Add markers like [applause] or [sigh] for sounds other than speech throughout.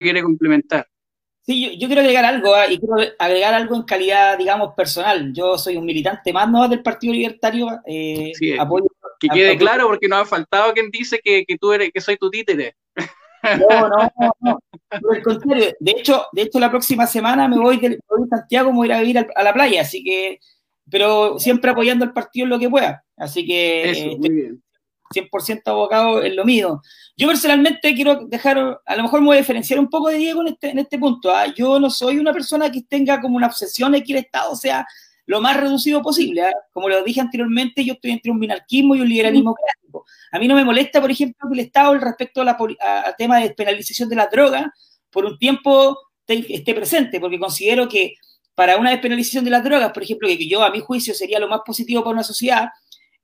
quiere complementar. Sí, yo, quiero agregar algo, ah, y quiero agregar algo en calidad, digamos, personal. Yo soy un militante más no del Partido Libertario. Eh, que quede claro, porque nos ha faltado quien dice que, que tú eres, que soy tu títere. No, no, no, Por el contrario, de hecho, de hecho la próxima semana me voy de, Santiago, me voy a ir a vivir a la playa, así que, pero siempre apoyando al partido en lo que pueda. Así que Eso, muy bien. 100% abocado en lo mío. Yo personalmente quiero dejar, a lo mejor me voy a diferenciar un poco de Diego en este, en este punto. ¿ah? Yo no soy una persona que tenga como una obsesión de que el Estado sea lo más reducido posible. ¿ah? Como lo dije anteriormente, yo estoy entre un minarquismo y un liberalismo clásico. A mí no me molesta, por ejemplo, que el Estado, respecto al tema de despenalización de la droga, por un tiempo esté presente, porque considero que para una despenalización de las drogas, por ejemplo, que yo a mi juicio sería lo más positivo para una sociedad,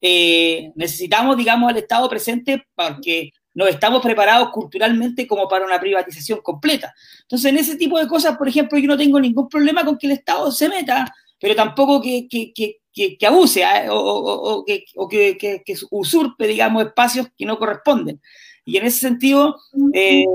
eh, necesitamos, digamos, al Estado presente porque no estamos preparados culturalmente como para una privatización completa. Entonces, en ese tipo de cosas, por ejemplo, yo no tengo ningún problema con que el Estado se meta, pero tampoco que, que, que, que abuse ¿eh? o, o, que, que, usurpe, digamos, espacios que no corresponden. Y en ese sentido, eh,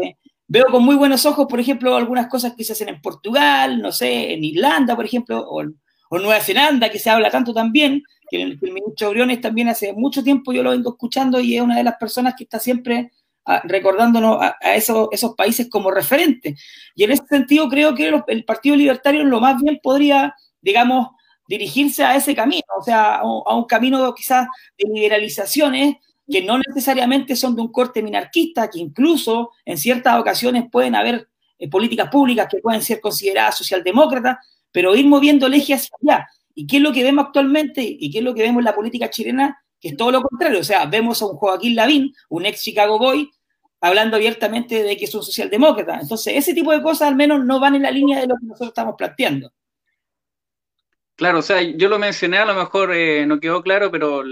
veo con muy buenos ojos, por ejemplo, algunas cosas que se hacen en Portugal, no sé, en Irlanda, por ejemplo, o, o Nueva Zelanda, que se habla tanto también, que el, ministro Briones también hace mucho tiempo yo lo vengo escuchando y es una de las personas que está siempre ah, recordándonos a, esos, esos, países como referentes. Y en ese sentido creo que el Partido Libertario lo más bien podría, digamos, dirigirse a ese camino, o sea, a un, camino quizás de liberalizaciones que no necesariamente son de un corte minarquista, que incluso en ciertas ocasiones pueden haber eh, políticas públicas que pueden ser consideradas socialdemócratas, pero ir moviendo el eje hacia allá. ¿Y qué es lo que vemos actualmente? ¿Y qué es lo que vemos en la política chilena? Que es todo lo contrario. O sea, vemos a un Joaquín Lavín, un ex Chicago Boy, hablando abiertamente de que es un socialdemócrata. Entonces, ese tipo de cosas al menos no van en la línea de lo que nosotros estamos planteando. Claro, o sea, yo lo mencioné, a lo mejor eh, no quedó claro, pero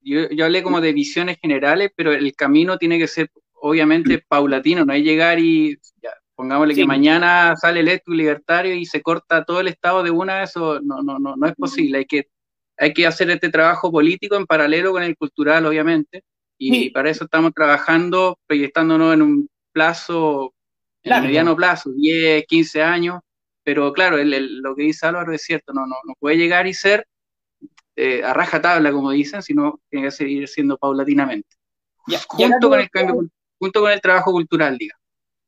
yo, yo, hablé como de visiones generales, pero el camino tiene que ser obviamente paulatino, no hay llegar y ya, Pongámosle que mañana sale el electo libertario y se corta todo el Estado de una, eso no, no, no, no es posible. Hay que, hay que hacer este trabajo político en paralelo con el cultural, obviamente, y para eso estamos trabajando, proyectándonos en un plazo, en mediano plazo, 10, 15 años, pero claro, lo que dice Álvaro es cierto, no, no, no puede llegar y ser eh, a raja tabla, como dicen, sino tiene que seguir siendo paulatinamente. junto, con el cambio, junto con el trabajo cultural, digamos.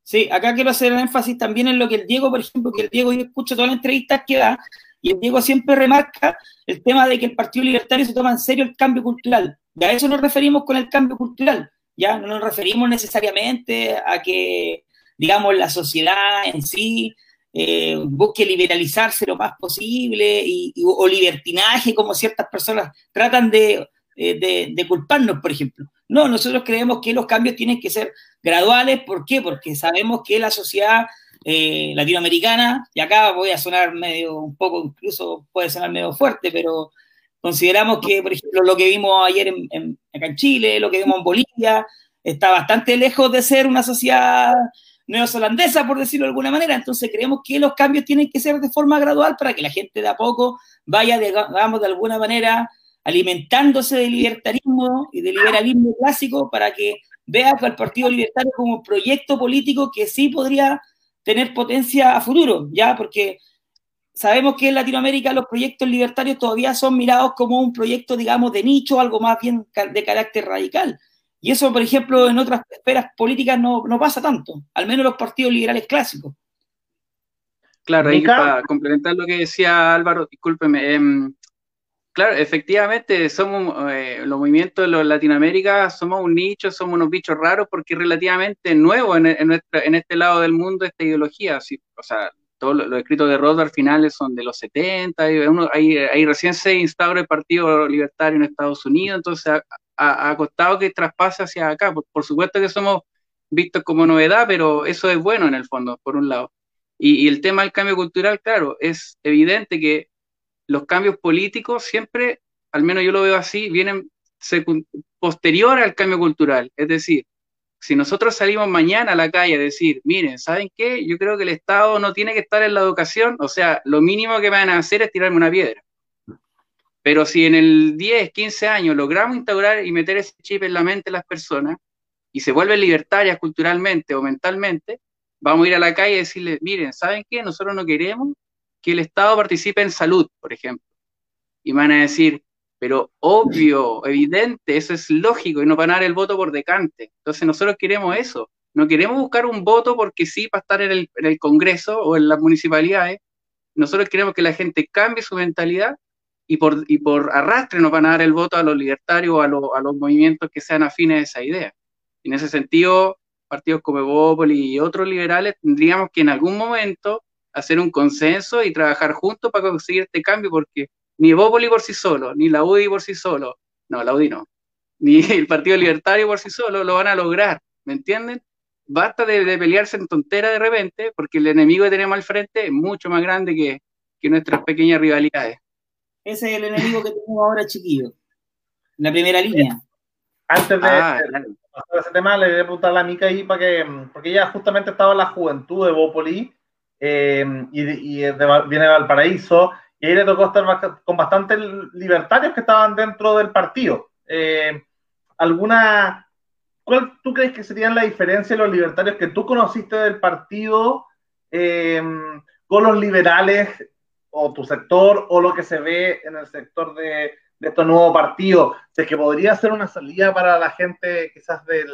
Sí, acá quiero hacer énfasis también en lo que el Diego, por ejemplo, que el Diego yo escucho todas las entrevistas que da, y el Diego siempre remarca el tema de que el Partido Libertario se toma en serio el cambio cultural. Y a eso nos referimos con el cambio cultural. Ya no nos referimos necesariamente a que, digamos, la sociedad en sí eh, busque liberalizarse lo más posible y, o libertinaje, como ciertas personas tratan de, de, de culparnos, por ejemplo. No, nosotros creemos que los cambios tienen que ser graduales. ¿Por qué? Porque sabemos que la sociedad eh, latinoamericana, y acá voy a sonar medio, un poco, incluso puede sonar medio fuerte, pero consideramos que, por ejemplo, lo que vimos ayer en, acá en Chile, lo que vimos en Bolivia, está bastante lejos de ser una sociedad neozelandesa, por decirlo de alguna manera. Entonces creemos que los cambios tienen que ser de forma gradual para que la gente de a poco vaya, digamos, de alguna manera alimentándose de libertarismo y de liberalismo clásico para que vea al Partido Libertario como un proyecto político que sí podría tener potencia a futuro, ¿ya? Porque sabemos que en Latinoamérica los proyectos libertarios todavía son mirados como un proyecto, digamos, de nicho, algo más bien de carácter radical. Y eso, por ejemplo, en otras esferas políticas no, pasa tanto, al menos los partidos liberales clásicos. Claro, ahí para complementar lo que decía Álvaro, discúlpeme, em, Claro, efectivamente, somos eh, los movimientos de Latinoamérica, somos un nicho, somos unos bichos raros porque es relativamente nuevo en, este lado del mundo esta ideología. o sea, todos los, escritos de Rothbard finales son de los 70, y uno, ahí, recién se instaura el Partido Libertario en Estados Unidos, entonces ha, costado que traspase hacia acá. Por, supuesto que somos vistos como novedad, pero eso es bueno en el fondo, por un lado. y el tema del cambio cultural, claro, es evidente que los cambios políticos siempre, al menos yo lo veo así, vienen posterior al cambio cultural. Es decir, si nosotros salimos mañana a la calle a decir, miren, ¿saben qué? Yo creo que el Estado no tiene que estar en la educación, o sea, lo mínimo que van a hacer es tirarme una piedra. Pero si en el 10, 15 años logramos instaurar y meter ese chip en la mente de las personas y se vuelven libertarias culturalmente o mentalmente, vamos a ir a la calle y decirle, miren, ¿saben qué? Nosotros no queremos que el Estado participe en salud, por ejemplo. Y van a decir, pero obvio, evidente, eso es lógico y no van a dar el voto por decante. Entonces nosotros queremos eso. No queremos buscar un voto porque sí para estar en el, Congreso o en las municipalidades. Nosotros queremos que la gente cambie su mentalidad y por, y por arrastre nos van a dar el voto a los libertarios o a, a los movimientos que sean afines a esa idea. En ese sentido, partidos como Evópolis y otros liberales tendríamos que en algún momento hacer un consenso y trabajar juntos para conseguir este cambio, porque ni Evópolis por sí solo, ni la UDI por sí solo, no, la UDI no, [laughs] ni el Partido Libertario por sí solo lo van a lograr, ¿me entienden? Basta de, pelearse en tontera de repente, porque el enemigo que tenemos al frente es mucho más grande que, que nuestras pequeñas rivalidades. Ese es el enemigo que tenemos ahora, chiquillo. En la primera línea. Antes de, ah, pasar ese tema, le voy a preguntar a la Mica ahí para que, porque ella justamente estaba en la juventud de Bópoli eh, y, viene de Valparaíso, y ahí le tocó estar con bastantes libertarios que estaban dentro del partido. Eh, ¿Alguna, cuál tú crees que serían la diferencia de los libertarios que tú conociste del partido eh, con los liberales o tu sector o lo que se ve en el sector de, de estos nuevos partidos, es que podría ser una salida para la gente quizás del,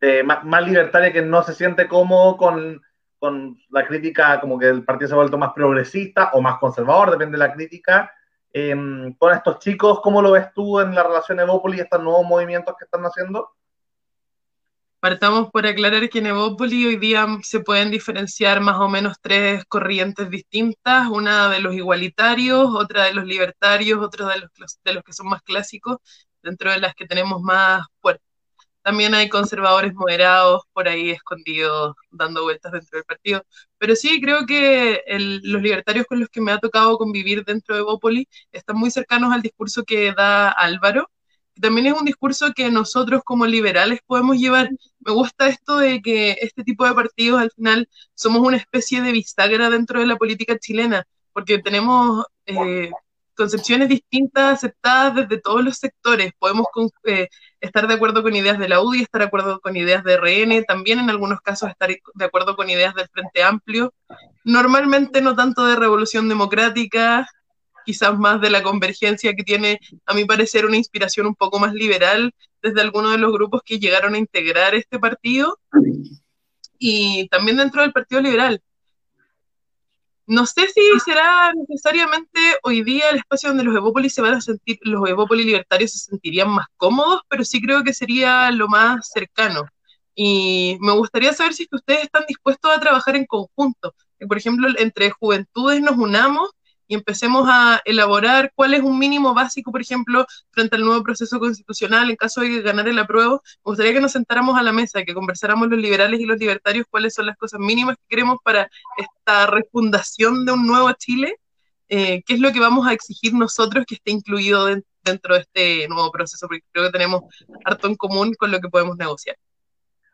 de más, libertaria que no se siente cómodo con, con, la crítica, como que el partido se ha vuelto más progresista o más conservador, depende de la crítica. Em, con estos chicos, ¿cómo lo ves tú en la relación Evópolis y estos nuevos movimientos que están haciendo? Partamos por aclarar que en Evópoli hoy día se pueden diferenciar más o menos tres corrientes distintas, una de los igualitarios, otra de los libertarios, otra de los, de los que son más clásicos, dentro de las que tenemos más fuertes. También hay conservadores moderados por ahí escondidos, dando vueltas dentro del partido. Pero sí, creo que los libertarios con los que me ha tocado convivir dentro de Evópoli están muy cercanos al discurso que da Álvaro, también es un discurso que nosotros como liberales podemos llevar. Me gusta esto de que este tipo de partidos al final somos una especie de bisagra dentro de la política chilena, porque tenemos eh, concepciones distintas aceptadas desde todos los sectores. Podemos eh, estar de acuerdo con ideas de la UDI, estar de acuerdo con ideas de RN, también en algunos casos estar de acuerdo con ideas del Frente Amplio. Normalmente no tanto de Revolución Democrática, quizás más de la convergencia que tiene, a mi parecer, una inspiración un poco más liberal desde algunos de los grupos que llegaron a integrar este partido y también dentro del Partido Liberal. No sé si será necesariamente hoy día el espacio donde los Evópolis se van a sentir, los Evópolis libertarios se sentirían más cómodos, pero sí creo que sería lo más cercano. Y me gustaría saber si ustedes están dispuestos a trabajar en conjunto. por ejemplo, entre juventudes nos unamos y empecemos a elaborar cuál es un mínimo básico, por ejemplo, frente al nuevo proceso constitucional, en caso de ganar el apruebo, me gustaría que nos sentáramos a la mesa, que conversáramos los liberales y los libertarios cuáles son las cosas mínimas que queremos para esta refundación de un nuevo Chile, eh, qué es lo que vamos a exigir nosotros que esté incluido dentro de este nuevo proceso, porque creo que tenemos harto en común con lo que podemos negociar.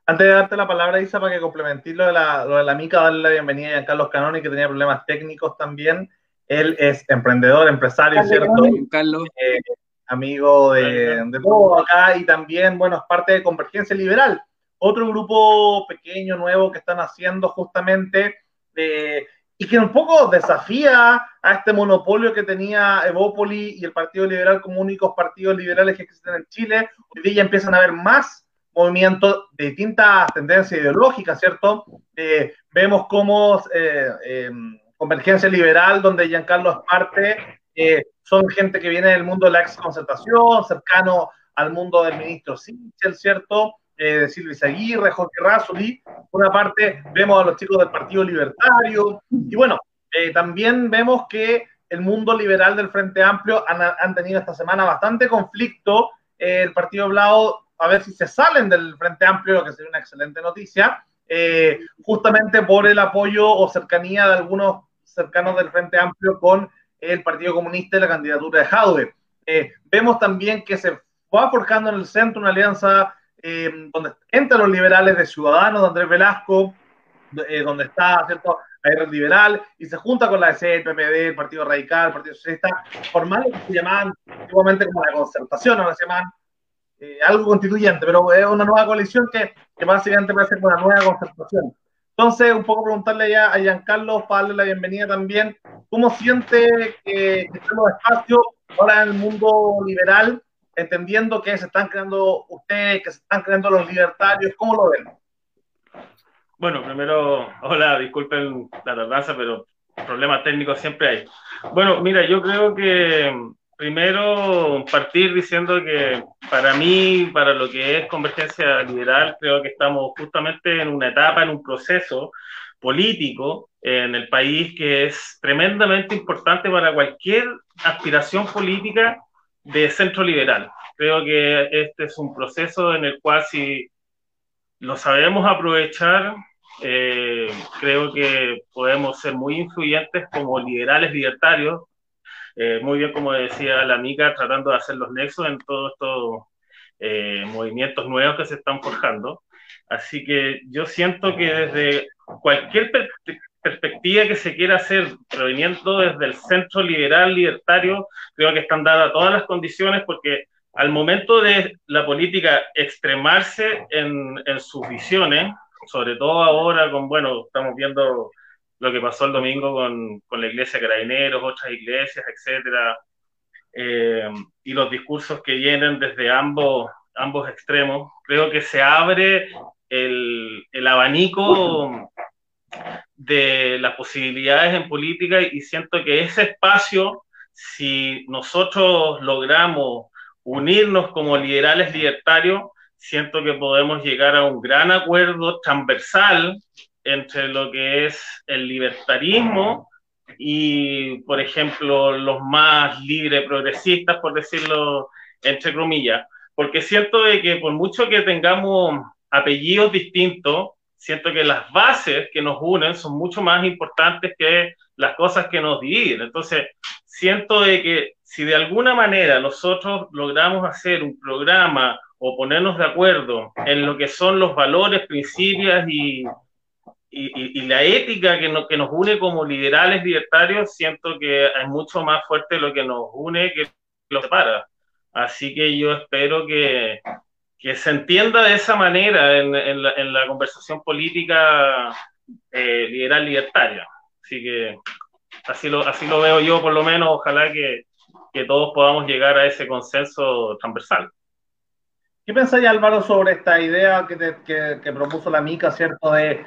Antes de darte la palabra, Isa, para que complementes lo de la, lo de la MICA, darle la bienvenida a Carlos Canoni, que tenía problemas técnicos también. Él es emprendedor, empresario, ¿cierto? Carlos. Eh, amigo de, de todo acá y también, bueno, es parte de Convergencia Liberal, otro grupo pequeño, nuevo que están haciendo justamente eh, y que un poco desafía a este monopolio que tenía Evópoli y el Partido Liberal como únicos partidos liberales que existen en Chile. Hoy día empiezan a haber más movimientos de distintas tendencias ideológicas, ¿cierto? Eh, vemos cómo em, Convergencia Liberal, donde Giancarlo es parte, eh, son gente que viene del mundo de la ex concertación, cercano al mundo del ministro Sichel, ¿cierto? Eh, de Silvia Aguirre, Jorge Razuli. Por una parte, vemos a los chicos del Partido Libertario. Y bueno, eh, también vemos que el mundo liberal del Frente Amplio han, tenido esta semana bastante conflicto. el Partido Blau, a ver si se salen del Frente Amplio, lo que sería una excelente noticia. Justamente por el apoyo o cercanía de algunos cercanos del Frente Amplio con el Partido Comunista y la candidatura de Jaude. Eh, vemos también que se va forjando en el centro una alianza eh, donde entran los liberales de Ciudadanos, de Andrés Velasco, eh, donde está, ¿cierto? el liberal, y se junta con la DC, el PPD, el Partido Radical, el Partido Socialista, formando lo que se llamaban como la concertación, ahora se llaman algo constituyente, pero es una nueva coalición que, que básicamente va a ser una nueva concertación. Entonces, un poco preguntarle ya a Giancarlo para darle la bienvenida también. ¿Cómo siente que, que están los espacios ahora en el mundo liberal, entendiendo que se están creando ustedes, que se están creando los libertarios? ¿Cómo lo ven? Bueno, primero, [laughs] hola, disculpen la tardanza, pero problemas técnicos siempre hay. Bueno, mira, yo creo que primero partir diciendo que para mí, para lo que es convergencia liberal, creo que estamos justamente en una etapa, en un proceso político en el país que es tremendamente importante para cualquier aspiración política de centro liberal. Creo que este es un proceso en el cual si lo sabemos aprovechar, eh, creo que podemos ser muy influyentes como liberales libertarios, eh, muy bien como decía la amiga, tratando de hacer los nexos en todos estos eh, movimientos nuevos que se están forjando. Así que yo siento que desde cualquier perspectiva que se quiera hacer, proveniendo desde el centro liberal libertario, creo que están dadas todas las condiciones porque al momento de la política extremarse en, en sus visiones, sobre todo ahora con, bueno, estamos viendo lo que pasó el domingo con, con la iglesia Carabineros, otras iglesias, etcétera, eh, y los discursos que vienen desde ambos, ambos extremos, creo que se abre el, el abanico de las posibilidades en política y siento que ese espacio, si nosotros logramos unirnos como liberales libertarios, siento que podemos llegar a un gran acuerdo transversal entre lo que es el libertarismo y, por ejemplo, los más libre progresistas, por decirlo entre comillas, porque siento de que por mucho que tengamos apellidos distintos, siento que las bases que nos unen son mucho más importantes que las cosas que nos dividen. Entonces, siento de que si de alguna manera nosotros logramos hacer un programa o ponernos de acuerdo en lo que son los valores, principios y, y, la ética que, que nos une como liberales libertarios, siento que es mucho más fuerte lo que nos une que lo separa. Así que yo espero que, que se entienda de esa manera en, en, la, en la, conversación política eh, liberal libertaria. Así que así lo, así lo veo yo, por lo menos, ojalá que, que todos podamos llegar a ese consenso transversal. ¿Qué pensáis, Álvaro, sobre esta idea que, que, que, propuso la MICA, ¿cierto? De,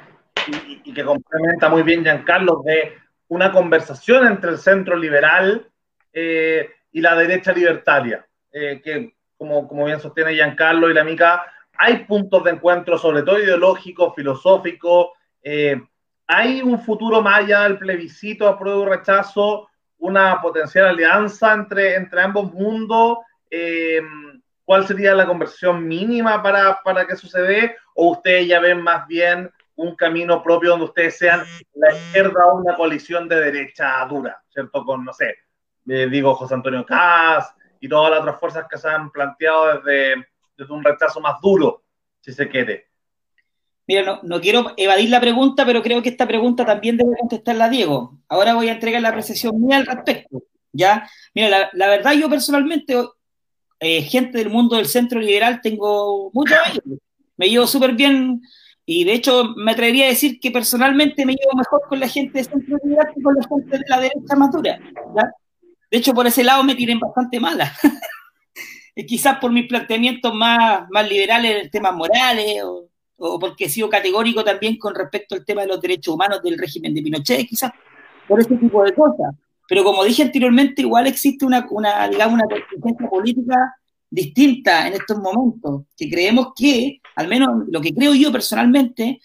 y, que complementa muy bien Giancarlo, de una conversación entre el centro liberal eh, y la derecha libertaria, eh, que como, como bien sostiene Giancarlo y la MICA, hay puntos de encuentro, sobre todo ideológicos, filosóficos, eh, hay un futuro más allá del plebiscito, apruebo y rechazo, una potencial alianza entre, entre ambos mundos. Eh, ¿Cuál sería la conversión mínima para, para que suceda? ¿O ustedes ya ven más bien un camino propio donde ustedes sean la izquierda o una coalición de derecha dura, ¿cierto? Con, no sé, eh, digo José Antonio Caz y todas las otras fuerzas que se han planteado desde, desde un rechazo más duro, si se quiere. Mira, no, no, quiero evadir la pregunta, pero creo que esta pregunta también debe contestarla Diego. Ahora voy a entregar la apreciación mía al respecto. ¿ya? Mira, la, la verdad yo personalmente eh, gente del mundo del centro liberal tengo amigos. Me llevo súper bien y de hecho me atrevería a decir que personalmente me llevo mejor con la gente del centro liberal que con la gente de la derecha madura. De hecho, por ese lado me tienen bastante mala. [laughs] Quizás por mis planteamientos más, más liberales en temas morales o, o, porque he sido categórico también con respecto al tema de los derechos humanos del régimen de Pinochet, quizás por ese tipo de cosas. Pero como dije anteriormente, igual existe una, una digamos, una contingencia política distinta en estos momentos, que creemos que, al menos lo que creo yo personalmente,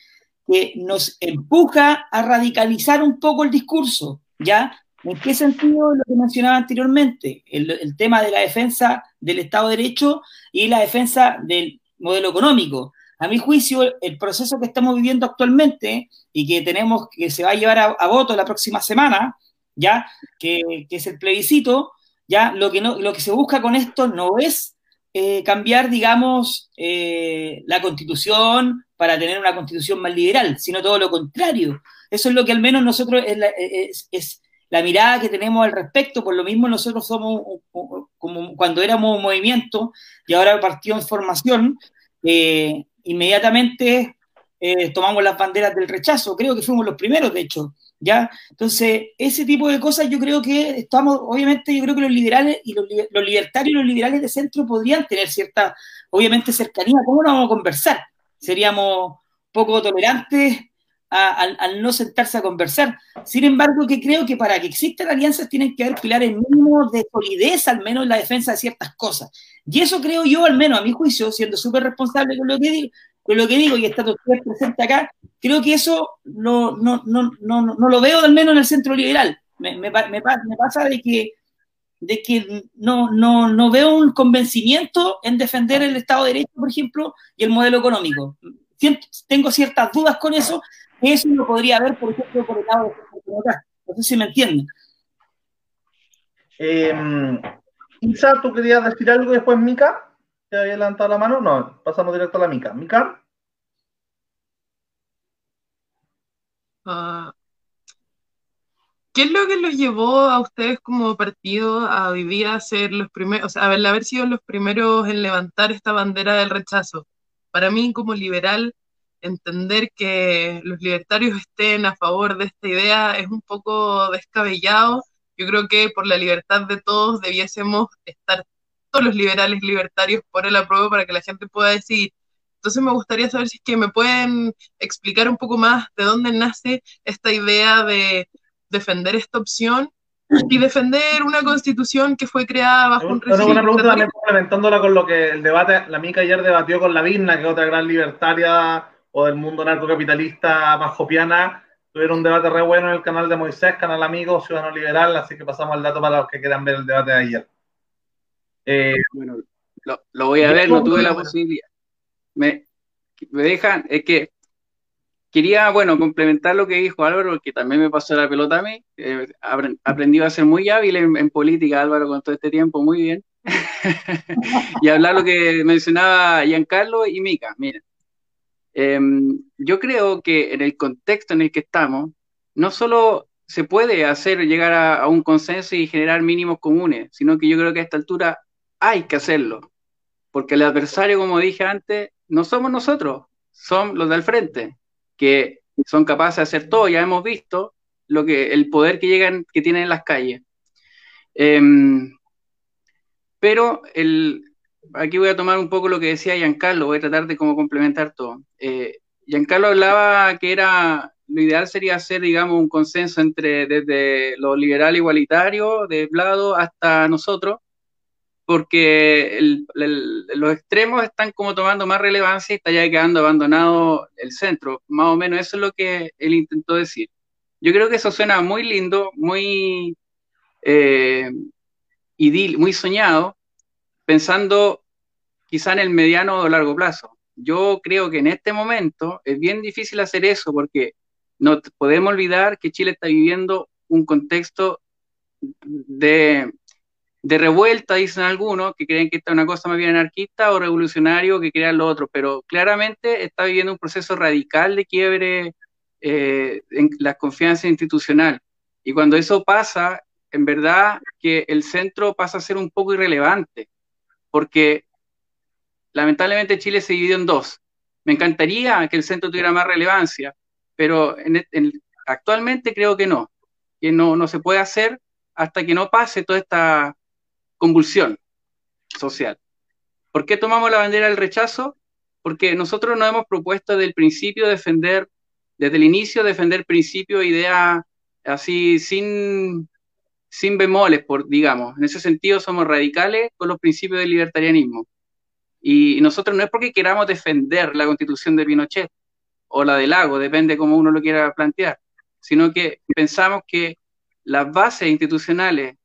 que nos empuja a radicalizar un poco el discurso, ¿ya? ¿En qué sentido lo que mencionaba anteriormente? El, tema de la defensa del Estado de Derecho y la defensa del modelo económico. A mi juicio, el proceso que estamos viviendo actualmente y que tenemos que se va a llevar a, a voto la próxima semana, ¿ya? Que, que, es el plebiscito, ¿ya? Lo que, no, lo que se busca con esto no es eh, cambiar, digamos, eh, la constitución para tener una constitución más liberal, sino todo lo contrario. Eso es lo que al menos nosotros es la, es, es la mirada que tenemos al respecto, por lo mismo nosotros somos como cuando éramos un movimiento y ahora partido en formación, eh, inmediatamente eh, tomamos las banderas del rechazo, creo que fuimos los primeros, de hecho, ¿ya? Entonces, ese tipo de cosas yo creo que estamos, obviamente, yo creo que los liberales y los, libertarios y los liberales de centro podrían tener cierta, obviamente, cercanía. ¿Cómo no vamos a conversar? Seríamos poco tolerantes al, no sentarse a conversar. Sin embargo, que creo que para que existan alianzas tienen que haber pilares mínimos de solidez, al menos en la defensa de ciertas cosas. Y eso creo yo, al menos a mi juicio, siendo súper responsable con lo que digo, con lo que digo y estando presente acá, creo que eso no, no, no, no, lo veo al menos en el centro liberal. Me, pasa de que, de que no, no, no veo un convencimiento en defender el Estado de Derecho, por ejemplo, y el modelo económico. Tengo ciertas dudas con eso, eso lo podría haber, por ejemplo, por el lado de acá. No sé si me entienden. Eh, ¿tú querías decir algo después, Mica? ¿Te había levantado la mano? No, pasamos directo a la Mica. ¿Mica? Ah, ¿Qué es lo que los llevó a ustedes como partido a vivir a ser los primeros, o sea, haber sido los primeros en levantar esta bandera del rechazo? Para mí, como liberal, entender que los libertarios estén a favor de esta idea es un poco descabellado. Yo creo que por la libertad de todos debiésemos estar los liberales libertarios por el apruebo para que la gente pueda decidir. Entonces me gustaría saber si es que me pueden explicar un poco más de dónde nace esta idea de defender esta opción y defender una constitución que fue creada bajo un régimen. Una pregunta también complementándola con lo que el debate, la Mica ayer debatió con la Virna, que es otra gran libertaria o del mundo narcocapitalista majopiana, tuvieron un debate re bueno en el canal de Moisés, canal amigo, Ciudadano Liberal, así que pasamos al dato para los que quieran ver el debate de ayer. Eh, bueno, lo, voy a ver, no tuve la posibilidad. Me, me dejan, es que quería, bueno, complementar lo que dijo Álvaro, que también me pasó la pelota a mí. Eh, aprendí a ser muy hábil en, en, política, Álvaro, con todo este tiempo, muy bien. [laughs] y hablar lo que mencionaba Giancarlo y Mica. Miren, Em, yo creo que en el contexto en el que estamos, no solo se puede hacer llegar a, un consenso y generar mínimos comunes, sino que yo creo que a esta altura hay que hacerlo, porque el adversario, como dije antes, no somos nosotros, son los del frente, que son capaces de hacer todo, ya hemos visto lo que, el poder que, llegan, que tienen en las calles. Em, pero el, aquí voy a tomar un poco lo que decía Giancarlo, voy a tratar de cómo complementar todo. Eh, Giancarlo hablaba que era, lo ideal sería hacer, digamos, un consenso entre desde lo liberal igualitario de lado hasta nosotros, porque los extremos están como tomando más relevancia y está ya quedando abandonado el centro. Más o menos eso es lo que él intentó decir. Yo creo que eso suena muy lindo, muy eh, muy soñado, pensando quizá en el mediano o largo plazo. Yo creo que en este momento es bien difícil hacer eso porque no podemos olvidar que Chile está viviendo un contexto de, revuelta, dicen algunos, que creen que esta es una cosa más bien anarquista o revolucionario que crean lo otro, pero claramente está viviendo un proceso radical de quiebre eh, en la confianza institucional. Y cuando eso pasa, en verdad que el centro pasa a ser un poco irrelevante porque lamentablemente Chile se dividió en dos. Me encantaría que el centro tuviera más relevancia, pero actualmente creo que no, que no, no se puede hacer hasta que no pase toda esta convulsión social. ¿Por qué tomamos la bandera del rechazo? Porque nosotros nos hemos propuesto desde el principio defender, desde el inicio, defender principios, ideas así sin sin bemoles, digamos. En ese sentido somos radicales con los principios del libertarianismo. Y nosotros no es porque queramos defender la constitución de Pinochet o la de Lago, depende cómo uno lo quiera plantear, sino que pensamos que las bases institucionales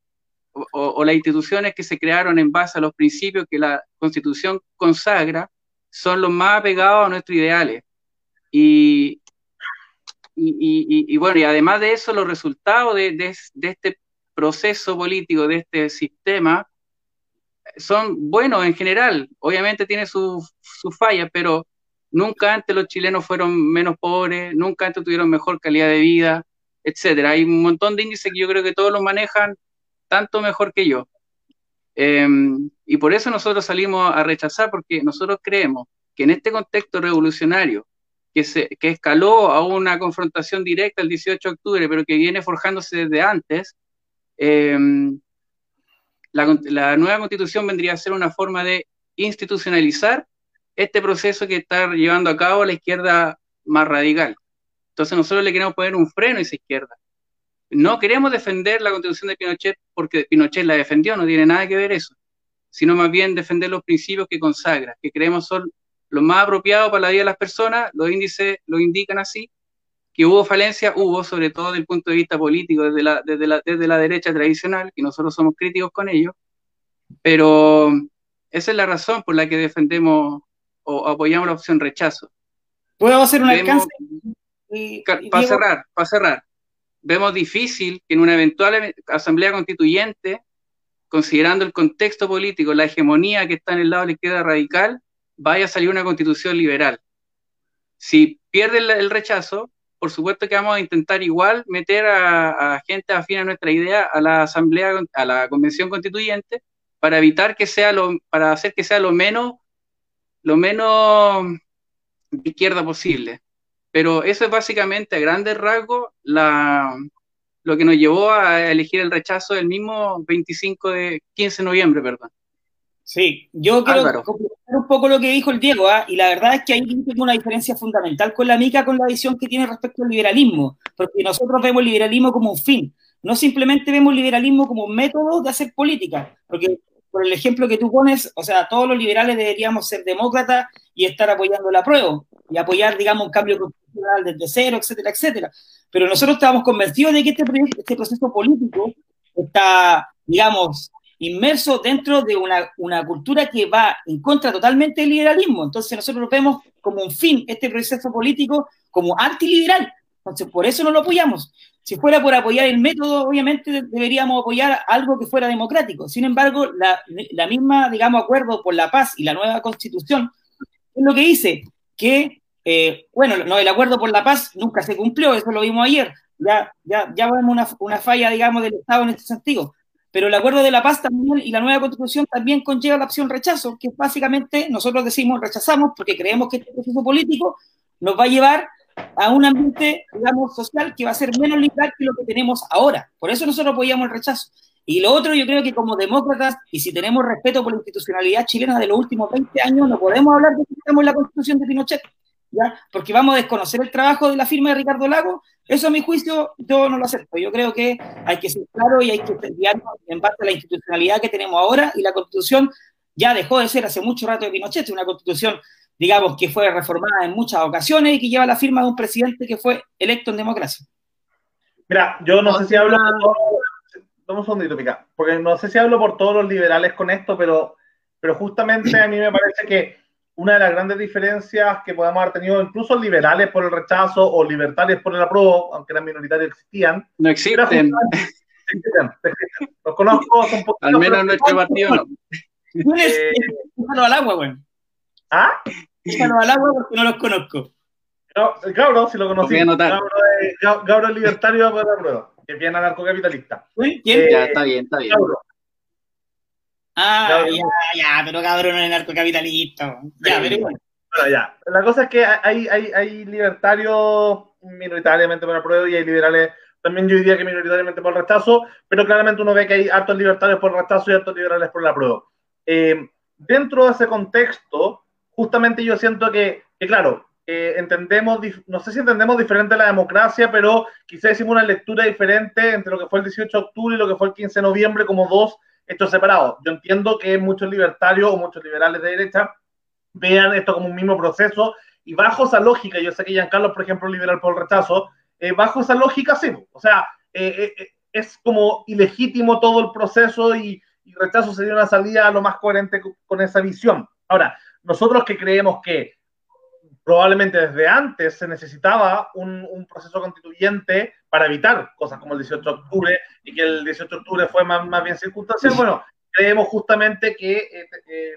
o, las instituciones que se crearon en base a los principios que la constitución consagra son los más apegados a nuestros ideales. Y, y, bueno, y además de eso, los resultados de, de, este proceso político de este sistema son buenos en general. Obviamente tiene sus fallas, pero nunca antes los chilenos fueron menos pobres, nunca antes tuvieron mejor calidad de vida, etcétera. Hay un montón de índices que yo creo que todos los manejan tanto mejor que yo. Em, y por eso nosotros salimos a rechazar, porque nosotros creemos que en este contexto revolucionario, que, se, que escaló a una confrontación directa el 18 de octubre, pero que viene forjándose desde antes, em, la, la, nueva constitución vendría a ser una forma de institucionalizar este proceso que está llevando a cabo la izquierda más radical. Entonces nosotros le queremos poner un freno a esa izquierda. No queremos defender la constitución de Pinochet porque Pinochet la defendió, no tiene nada que ver eso, sino más bien defender los principios que consagra, que creemos son los más apropiados para la vida de las personas, los índices lo indican así, que hubo falencia, hubo, sobre todo desde el punto de vista político, desde la, desde la, desde la derecha tradicional, y nosotros somos críticos con ello, pero esa es la razón por la que defendemos o apoyamos la opción rechazo. ¿Puedo hacer un alcance? para cerrar, para cerrar, vemos difícil que en una eventual asamblea constituyente, considerando el contexto político, la hegemonía que está en el lado de la izquierda radical, vaya a salir una constitución liberal. Si pierde el, rechazo, por supuesto que vamos a intentar igual meter a, gente afín a nuestra idea a la asamblea, a la convención constituyente, para evitar que sea lo, para hacer que sea lo menos, lo menos de izquierda posible. Pero eso es básicamente a grandes rasgos la, lo que nos llevó a elegir el rechazo del mismo 25 de 15 de noviembre, perdón. Sí, yo quiero complementar un poco lo que dijo el Diego, ¿ah? y la verdad es que ahí tengo una diferencia fundamental con la MICA, con la visión que tiene respecto al liberalismo, porque nosotros vemos el liberalismo como un fin, no simplemente vemos el liberalismo como un método de hacer política, porque por el ejemplo que tú pones, o sea, todos los liberales deberíamos ser demócratas y estar apoyando la prueba, y apoyar, digamos, un cambio constitucional desde cero, etcétera, etcétera. Pero nosotros estamos convencidos de que este, este proceso político está, digamos, inmerso dentro de una, una, cultura que va en contra totalmente del liberalismo. Entonces nosotros vemos como un fin este proceso político como antiliberal. Entonces por eso no lo apoyamos. Si fuera por apoyar el método, obviamente deberíamos apoyar algo que fuera democrático. Sin embargo, la, la misma, digamos, acuerdo por la paz y la nueva constitución es lo que dice que, eh, bueno, no, el acuerdo por la paz nunca se cumplió, eso lo vimos ayer. Ya, ya, ya vemos una, una falla, digamos, del Estado en este sentido pero el acuerdo de la paz también y la nueva constitución también conlleva la opción rechazo, que básicamente nosotros decimos rechazamos porque creemos que este proceso político nos va a llevar a un ambiente, digamos, social que va a ser menos liberal que lo que tenemos ahora. Por eso nosotros apoyamos el rechazo. Y lo otro, yo creo que como demócratas, y si tenemos respeto por la institucionalidad chilena de los últimos 20 años, no podemos hablar de que estamos en la constitución de Pinochet. ¿ya? Porque vamos a desconocer el trabajo de la firma de Ricardo Lago, eso a mi juicio yo no lo acepto. Yo creo que hay que ser claro y hay que enviarnos en parte a la institucionalidad que tenemos ahora y la constitución ya dejó de ser hace mucho rato de Pinochet, una constitución, digamos, que fue reformada en muchas ocasiones y que lleva la firma de un presidente que fue electo en democracia. Mira, yo no sé si hablo... Vamos un segundito, Pica, porque no sé si hablo por todos los liberales con esto, pero, pero justamente a mí me parece que una de las grandes diferencias que podemos haber tenido, incluso liberales por el rechazo o libertarios por el apruebo, aunque eran minoritarios, existían. No existen. Existen, Los conozco, son Al menos nuestro partido no. Eh, al agua, güey. ¿Ah? Déjalo al agua porque no los conozco. Gabro, si lo conocí. Gabro, es libertario por el apruebo, que es bien anarcocapitalista. ¿Quién? Eh, ya, está bien, está bien. Gabro. Ah, ya, ya, pero cabrón no es narcocapitalista. Ya, pero bueno. ya. La cosa es que hay, hay, hay libertarios minoritariamente por apruebo y hay liberales también yo diría que minoritariamente por el rechazo, pero claramente uno ve que hay hartos libertarios por el rechazo y hartos liberales por la prueba. Eh, dentro de ese contexto, justamente yo siento que, que claro, eh, entendemos, no sé si entendemos diferente la democracia, pero quizás hicimos una lectura diferente entre lo que fue el 18 de octubre y lo que fue el 15 de noviembre como dos hechos separados. Yo entiendo que muchos libertarios o muchos liberales de derecha vean esto como un mismo proceso y bajo esa lógica, yo sé que Giancarlo, por ejemplo, liberal por el rechazo, eh, bajo esa lógica sí, o sea, eh, eh, es como ilegítimo todo el proceso y, y, rechazo sería una salida lo más coherente con esa visión. Ahora, nosotros que creemos que probablemente desde antes se necesitaba un, proceso constituyente para evitar cosas como el 18 de octubre y que el 18 de octubre fue más, más bien circunstancial. Bueno, creemos justamente que, eh,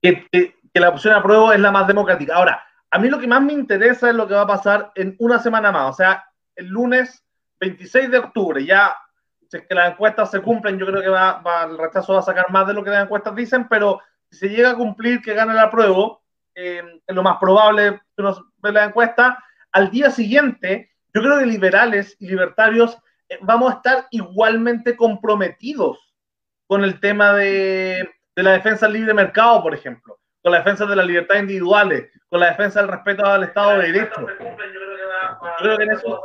que, que, la opción a prueba es la más democrática. Ahora, a mí lo que más me interesa es lo que va a pasar en una semana más, o sea, el lunes 26 de octubre, ya si es que las encuestas se cumplen, yo creo que va, el rechazo va a sacar más de lo que las encuestas dicen, pero se llega a cumplir que gane la prueba, eh, es lo más probable que nos ve la encuesta, al día siguiente, yo creo que liberales y libertarios eh, vamos a estar igualmente comprometidos con el tema de, de la defensa del libre mercado, por ejemplo, con la defensa de las libertades individuales, con la defensa del respeto al Estado de Derecho. Yo creo que en eso...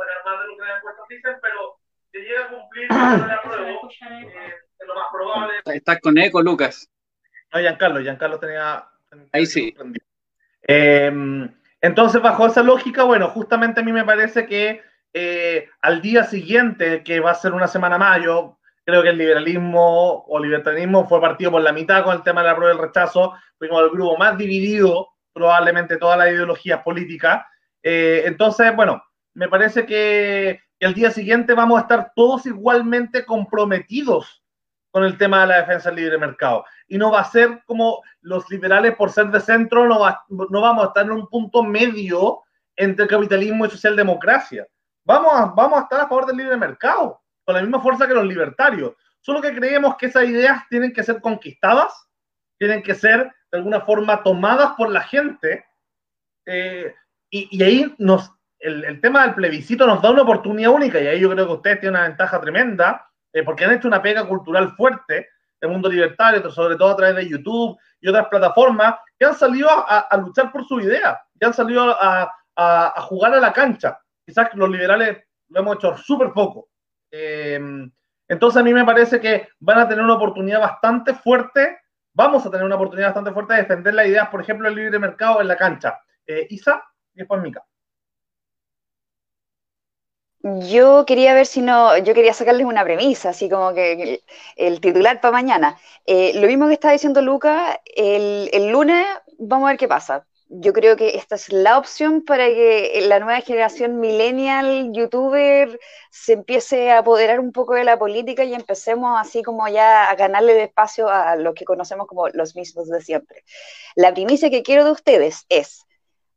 pero si llega a cumplir [clears throat] la prueba, eh, es lo más probable. Estás con eco, Lucas. No, Giancarlo, Giancarlo tenía... Ahí sí. Eh, entonces, bajo esa lógica, bueno, justamente a mí me parece que eh, al día siguiente, que va a ser una semana mayo, creo que el liberalismo o libertarismo fue partido por la mitad con el tema de la prueba del rechazo, fuimos el grupo más dividido, probablemente todas las ideologías políticas. Eh, entonces, bueno, me parece que, el día siguiente vamos a estar todos igualmente comprometidos con el tema de la defensa del libre mercado. Y no va a ser como los liberales, por ser de centro, no, no vamos a estar en un punto medio entre capitalismo y socialdemocracia. Vamos a, vamos a estar a favor del libre mercado, con la misma fuerza que los libertarios. Solo que creemos que esas ideas tienen que ser conquistadas, tienen que ser de alguna forma tomadas por la gente. Eh, y, y, ahí nos, el, el, tema del plebiscito nos da una oportunidad única, y ahí yo creo que ustedes tienen una ventaja tremenda, eh, porque han hecho una pega cultural fuerte el mundo libertario, sobre todo a través de YouTube y otras plataformas, que han salido a, luchar por su idea, que han salido a, jugar a la cancha. Quizás los liberales lo hemos hecho súper poco. Eh, entonces a mí me parece que van a tener una oportunidad bastante fuerte, vamos a tener una oportunidad bastante fuerte de defender las ideas, por ejemplo, el libre mercado en la cancha. Eh, Isa, y después Mica. Yo quería ver si no, yo quería sacarles una premisa, así como que el, el titular para mañana. Eh, lo mismo que estaba diciendo Luca, el, el, lunes vamos a ver qué pasa. Yo creo que esta es la opción para que la nueva generación millennial, youtuber, se empiece a apoderar un poco de la política y empecemos así como ya a ganarle de espacio a los que conocemos como los mismos de siempre. La primicia que quiero de ustedes es,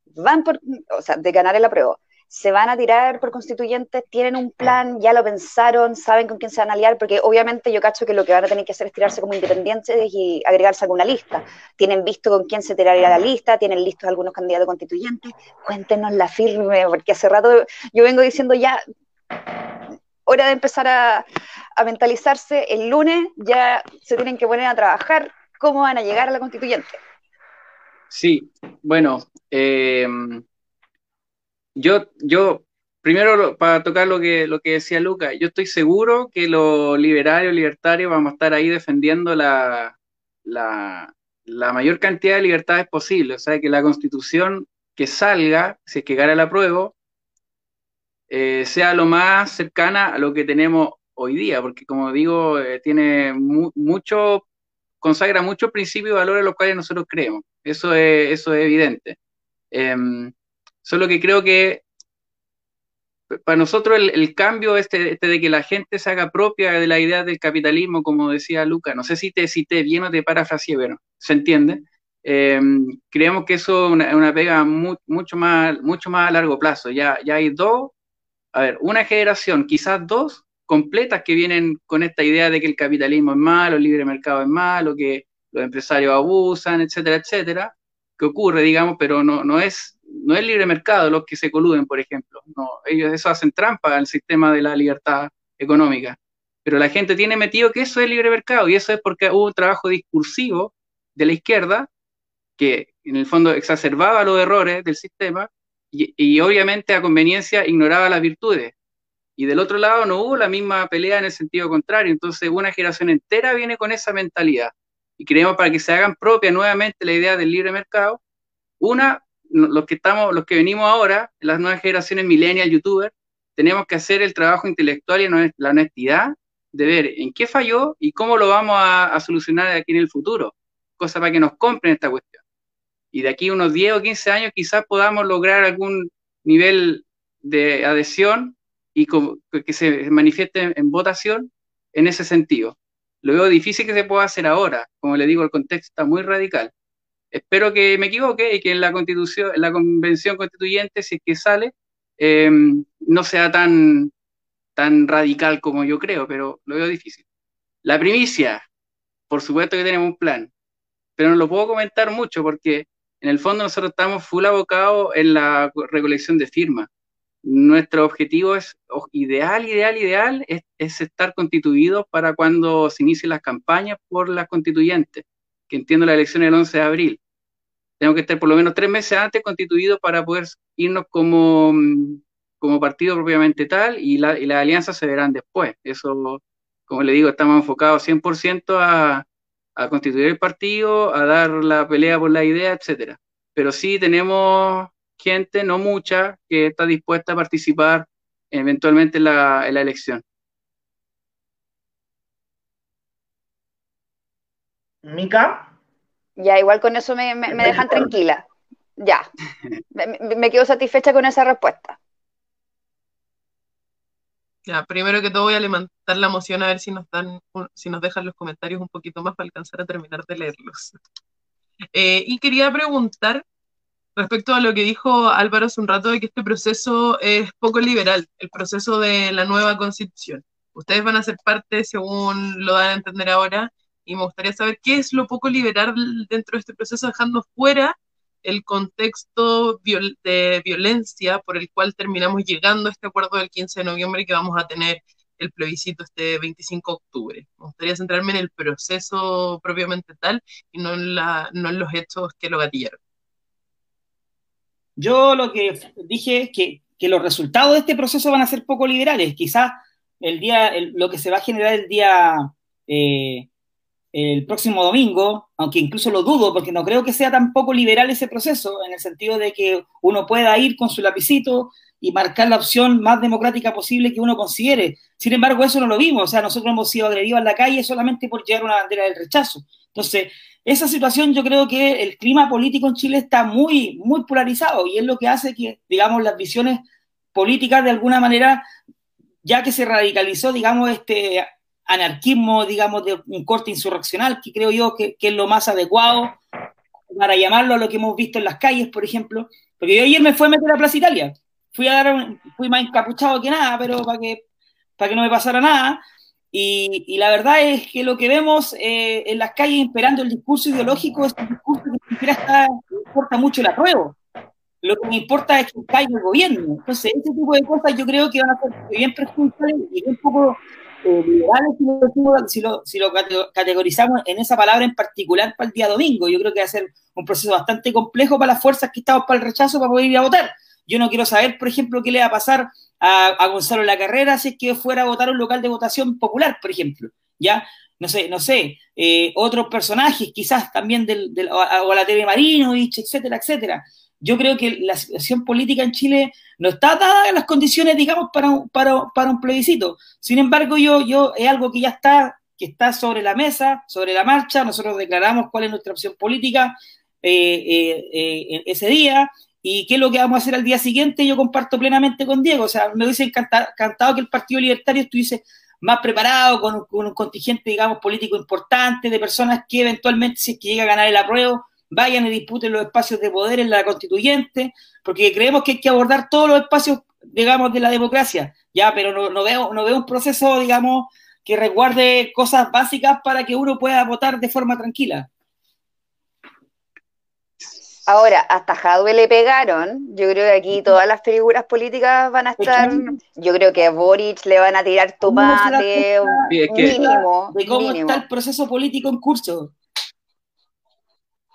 van por, o sea, de ganar el apruebo se van a tirar por constituyentes, tienen un plan, ya lo pensaron, saben con quién se van a aliar, porque obviamente yo cacho que lo que van a tener que hacer es tirarse como independientes y agregarse a una lista. Tienen visto con quién se tiraría la lista, tienen listos algunos candidatos constituyentes, cuéntenos la firme, porque hace rato yo vengo diciendo ya, hora de empezar a, a mentalizarse, el lunes ya se tienen que poner a trabajar cómo van a llegar a la constituyente. Sí, bueno, eh, yo, yo, primero para tocar lo que, lo que decía Luca, yo estoy seguro que los liberarios, libertarios vamos a estar ahí defendiendo la, la, la mayor cantidad de libertades posible, o sea, que la constitución que salga, si es que gana la prueba, eh, sea lo más cercana a lo que tenemos hoy día, porque como digo, eh, tiene mu mucho, consagra muchos principios y valores a los cuales nosotros creemos, eso es, eso es evidente. Eh, Solo que creo que para nosotros el, cambio este, este, de que la gente se haga propia de la idea del capitalismo, como decía Luca, no sé si te cité bien o te parafraseé, pero se entiende. Eh, creemos que eso es una, pega mucho, más, mucho más a largo plazo. Ya, ya hay dos, a ver, una generación, quizás dos completas que vienen con esta idea de que el capitalismo es malo, el libre mercado es malo, que los empresarios abusan, etcétera, etcétera, que ocurre, digamos, pero no, no es no es libre mercado los que se coluden, por ejemplo. Ellos eso hacen trampa al sistema de la libertad económica. Pero la gente tiene metido que eso es libre mercado y eso es porque hubo un trabajo discursivo de la izquierda que en el fondo exacerbaba los errores del sistema y, y obviamente a conveniencia ignoraba las virtudes. Y del otro lado no hubo la misma pelea en el sentido contrario. Entonces una generación entera viene con esa mentalidad. Y creemos para que se hagan propia nuevamente la idea del libre mercado, una, los que estamos, los que venimos ahora, las nuevas generaciones millennial, youtuber, tenemos que hacer el trabajo intelectual y la honestidad de ver en qué falló y cómo lo vamos a, a solucionar aquí en el futuro, cosa para que nos compren esta cuestión. Y de aquí unos 10 o 15 años quizás podamos lograr algún nivel de adhesión y que se manifieste en votación en ese sentido. Lo veo difícil que se pueda hacer ahora, como le digo, el contexto está muy radical espero que me equivoque y que en la constitución, en la convención constituyente, si es que sale, eh, no sea tan, tan radical como yo creo, pero lo veo difícil. La primicia, por supuesto que tenemos un plan, pero no lo puedo comentar mucho porque En el fondo nosotros estamos full abocados en la recolección de firmas. Nuestro objetivo es ideal, ideal, ideal, es, es estar constituidos para cuando se inicien las campañas por las constituyentes, que entiendo la elección el 11 de abril. Tenemos que estar por lo menos tres meses antes constituidos para poder irnos como, como partido propiamente tal y, la, y las alianzas se verán después. Eso, como le digo, estamos enfocados 100% a, a constituir el partido, a dar la pelea por la idea, etcétera. Pero sí tenemos gente, no mucha, que está dispuesta a participar eventualmente en la, elección. Mica. Ya, igual con eso me, dejan tranquila. Ya, me, quedo satisfecha con esa respuesta. Ya, primero que todo voy a levantar la moción a ver si nos dan, si nos dejan los comentarios un poquito más para alcanzar a terminar de leerlos. Eh, y quería preguntar respecto a lo que dijo Álvaro hace un rato de que este proceso es poco liberal, el proceso de la nueva constitución. Ustedes van a ser parte, según lo dan a entender ahora, y me gustaría saber qué es lo poco liberal dentro de este proceso, dejando fuera el contexto de violencia por el cual terminamos llegando a este acuerdo del 15 de noviembre que vamos a tener el plebiscito este 25 de octubre. Me gustaría centrarme en el proceso propiamente tal y no en, la, no en los hechos que lo gatillaron. Yo lo que dije es que, que, los resultados de este proceso van a ser poco liberales. Quizás el día, lo que se va a generar el día eh, el próximo domingo, aunque incluso lo dudo, porque no creo que sea tampoco liberal ese proceso, en el sentido de que uno pueda ir con su lapicito y marcar la opción más democrática posible que uno considere. Sin embargo, eso no lo vimos, o sea, nosotros hemos sido agredidos en la calle solamente por llevar una bandera del rechazo. Entonces, esa situación yo creo que el clima político en Chile está muy, muy polarizado y es lo que hace que, digamos, las visiones políticas de alguna manera, ya que se radicalizó, digamos, este anarquismo, digamos, de un corte insurreccional, que creo yo que, es lo más adecuado para llamarlo a lo que hemos visto en las calles, por ejemplo. Porque yo ayer me fui a meter a Plaza Italia. Fui a dar fui más encapuchado que nada, pero para que, para que no me pasara nada. Y, la verdad es que lo que vemos eh, en las calles esperando el discurso ideológico es un discurso que ni siquiera importa mucho el apruebo. Lo que me importa es que caiga el gobierno. Entonces, ese tipo de cosas yo creo que van a ser bien perjudiciales y un poco si lo, si lo, categorizamos en esa palabra en particular para el día domingo. Yo creo que va a ser un proceso bastante complejo para las fuerzas que estamos para el rechazo para poder ir a votar. Yo no quiero saber, por ejemplo, qué le va a pasar a, a Gonzalo La Carrera si es que fuera a votar a un local de votación popular, por ejemplo. ¿Ya? No sé, no sé, eh, otros personajes quizás también del, o a la TV Marinovich, etcétera, etcétera yo creo que la situación política en Chile no está dada en las condiciones, digamos, para un, para, para un plebiscito. Sin embargo, yo, yo es algo que ya está, que está sobre la mesa, sobre la marcha. Nosotros declaramos cuál es nuestra opción política eh, eh, eh, ese día y qué es lo que vamos a hacer al día siguiente. Yo comparto plenamente con Diego. O sea, me hubiese encantado, que el Partido Libertario estuviese más preparado, con, con, un contingente, digamos, político importante, de personas que eventualmente, si es que llega a ganar el apruebo, vayan y disputen los espacios de poder en la constituyente, porque creemos que hay que abordar todos los espacios, digamos, de la democracia, ya, pero no, veo, no veo un proceso, digamos, que resguarde cosas básicas para que uno pueda votar de forma tranquila. Ahora, hasta Jadwe le pegaron. Yo creo que aquí todas las figuras políticas van a estar. Yo creo que a Boric le van a tirar tomate, mínimo. De cómo está el proceso político en curso.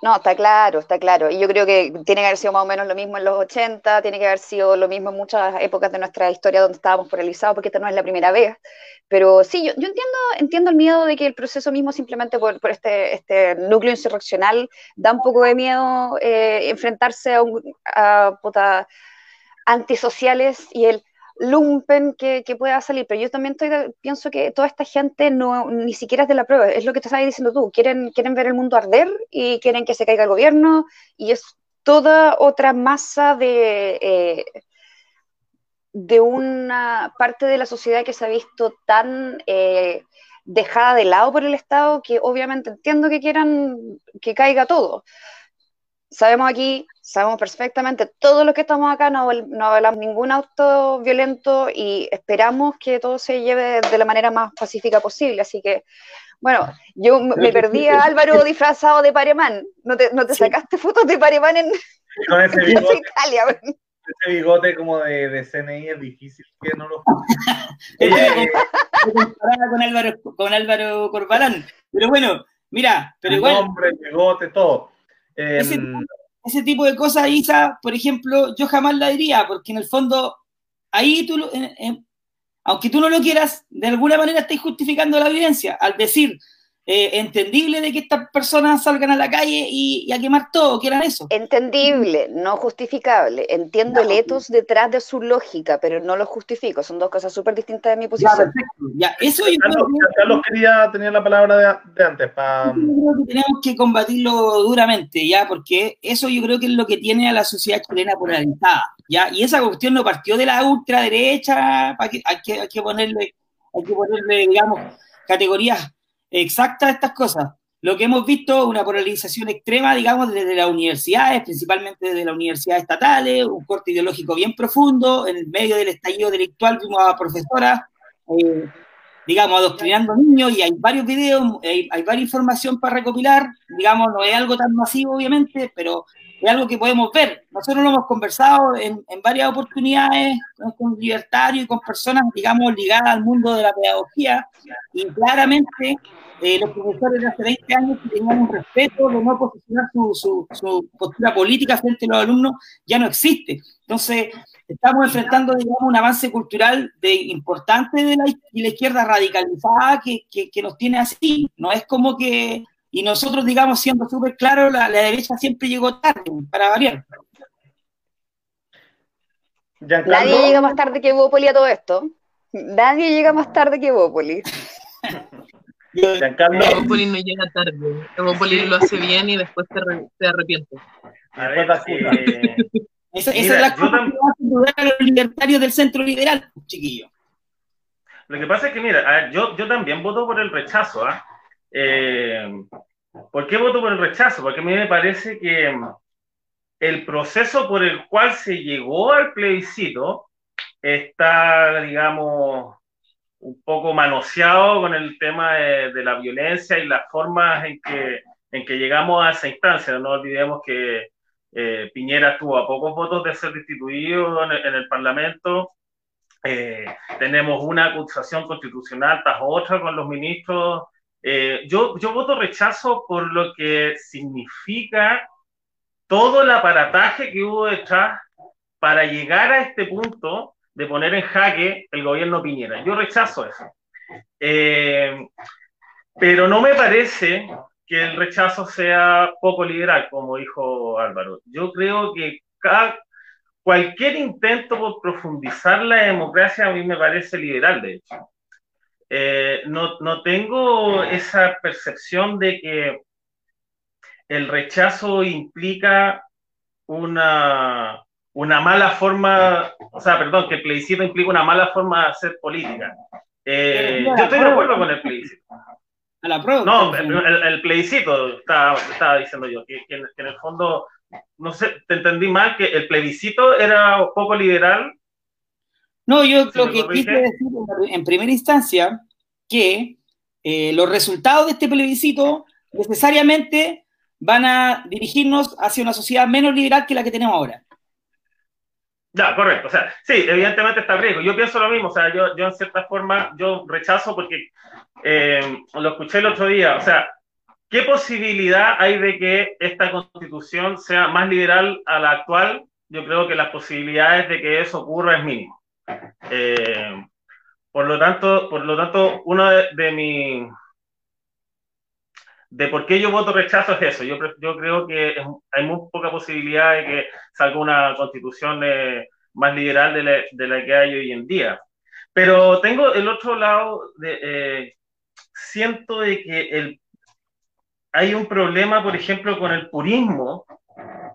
No, está claro, está claro. Y yo creo que tiene que haber sido más o menos lo mismo en los 80, tiene que haber sido lo mismo en muchas épocas de nuestra historia donde estábamos polarizados, porque esta no es la primera vez. Pero sí, yo, entiendo, entiendo el miedo de que el proceso mismo, simplemente por, por este, este núcleo insurreccional, da un poco de miedo eh, enfrentarse a, un, a puta, antisociales y el lumpen que, pueda salir, pero yo también pienso que toda esta gente no ni siquiera es de la prueba, es lo que te estabas diciendo tú, quieren, quieren ver el mundo arder y quieren que se caiga el gobierno y es toda otra masa de, eh, de una parte de la sociedad que se ha visto tan eh, dejada de lado por el Estado que obviamente entiendo que quieran que caiga todo. Sabemos aquí sabemos perfectamente, todos los que estamos acá no, no hablamos ningún auto violento y esperamos que todo se lleve de la manera más pacífica posible. Así que Bueno, yo me perdí a Álvaro disfrazado de Paremán. ¿No te, no te sacaste fotos de Paremán en, [laughs] con ese bigote, Italia? Ese bigote como de, de, CNI es difícil que no lo [laughs] con Álvaro, con Álvaro Corbalán. Pero bueno, mira, pero igual. Nombre, bigote, todo. Ese, em, ese, tipo de cosas, Isa, por ejemplo, yo jamás la diría, porque en el fondo, ahí tú, aunque tú no lo quieras, de alguna manera estás justificando la violencia al decir, eh, entendible de que estas personas salgan a la calle y, a quemar todo, que eso. Entendible, no justificable. Entiendo el etos detrás de su lógica, pero no lo justifico. Son dos cosas súper distintas de mi posición. Ya, eso Carlos, quería tener la palabra de, antes. tenemos que combatirlo duramente, ya, porque eso yo creo que es lo que tiene a la sociedad chilena polarizada, ya, y esa cuestión no partió de la ultraderecha, hay que, hay que ponerle, hay que ponerle, digamos, categorías exactas estas cosas. Lo que hemos visto, una polarización extrema, digamos, desde las universidades, principalmente desde las universidades estatales, un corte ideológico bien profundo, en el medio del estallido delictual vimos a profesoras, eh, digamos, adoctrinando niños y hay varios videos, hay, hay, varias información para recopilar, digamos, no es algo tan masivo, obviamente, pero es algo que podemos ver. Nosotros lo hemos conversado en, en varias oportunidades con libertarios y con personas, digamos, ligadas al mundo de la pedagogía y claramente eh, los profesores de hace 20 años que tenían un respeto de no posicionar su, su, postura política frente a los alumnos ya no existe. Entonces, estamos enfrentando, digamos, un avance cultural de, importante de la, la izquierda radicalizada que, que, nos tiene así. No es como que, y nosotros, digamos, siendo súper claros, la, la, derecha siempre llegó tarde, para variar. Nadie llega más tarde que Bópoli a todo esto. Nadie llega más tarde que Bópoli. Giancarlo. Evópolis no llega tarde. Evópolis lo hace bien y después se, arrepiente. A ver, eh, [laughs] esa, es la cosa que a los libertarios del centro liberal, chiquillo. Lo que pasa es que, mira, yo, yo también voto por el rechazo. ¿ah? ¿eh? Por qué voto por el rechazo? Porque a mí me parece que el proceso por el cual se llegó al plebiscito está, digamos, un poco manoseado con el tema de, la violencia y las formas en que, en que llegamos a esa instancia. No olvidemos que eh, Piñera estuvo a pocos votos de ser destituido en el, Parlamento. Eh, tenemos una acusación constitucional tras otra con los ministros. Eh, yo, yo voto rechazo por lo que significa todo el aparataje que hubo detrás para llegar a este punto de poner en jaque el gobierno Piñera. Yo rechazo eso. Eh, pero no me parece que el rechazo sea poco liberal, como dijo Álvaro. Yo creo que cualquier intento por profundizar la democracia a mí me parece liberal, de hecho. Eh, no, no tengo esa percepción de que el rechazo implica una, una mala forma, o sea, perdón, que el plebiscito implica una mala forma de hacer política. Eh, yo estoy de acuerdo con el plebiscito. A la prueba. No, el, plebiscito, estaba, estaba, diciendo yo, que, en el fondo, no sé, te entendí mal, que el plebiscito era poco liberal. No, yo lo que quise decir en primera instancia, que eh, los resultados de este plebiscito necesariamente van a dirigirnos hacia una sociedad menos liberal que la que tenemos ahora. Ya, correcto. O sea, sí, evidentemente está riesgo. Yo pienso lo mismo. O sea, yo, yo en cierta forma, yo rechazo porque eh, lo escuché el otro día. O sea, ¿qué posibilidad hay de que esta constitución sea más liberal a la actual? Yo creo que las posibilidades de que eso ocurra es mínimo. Eh, por lo tanto, por lo tanto, uno de, de mis de por qué yo voto rechazo es eso. Yo, creo que hay muy poca posibilidad de que salga una constitución eh, más liberal de la, de la, que hay hoy en día. Pero tengo el otro lado, de, eh, siento de que hay un problema, por ejemplo, con el purismo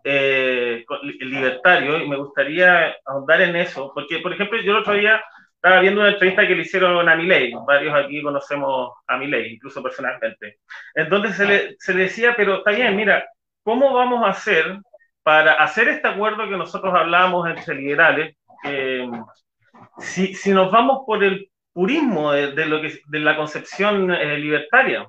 eh, libertario, y me gustaría ahondar en eso, porque, por ejemplo, yo el otro día estaba viendo una entrevista que le hicieron a Milei, varios aquí conocemos a Milei, incluso personalmente. Entonces se le, se le decía, pero está bien, mira, ¿cómo vamos a hacer para hacer este acuerdo que nosotros hablamos entre liberales? si, si nos vamos por el purismo de, lo que, de la concepción eh, libertaria.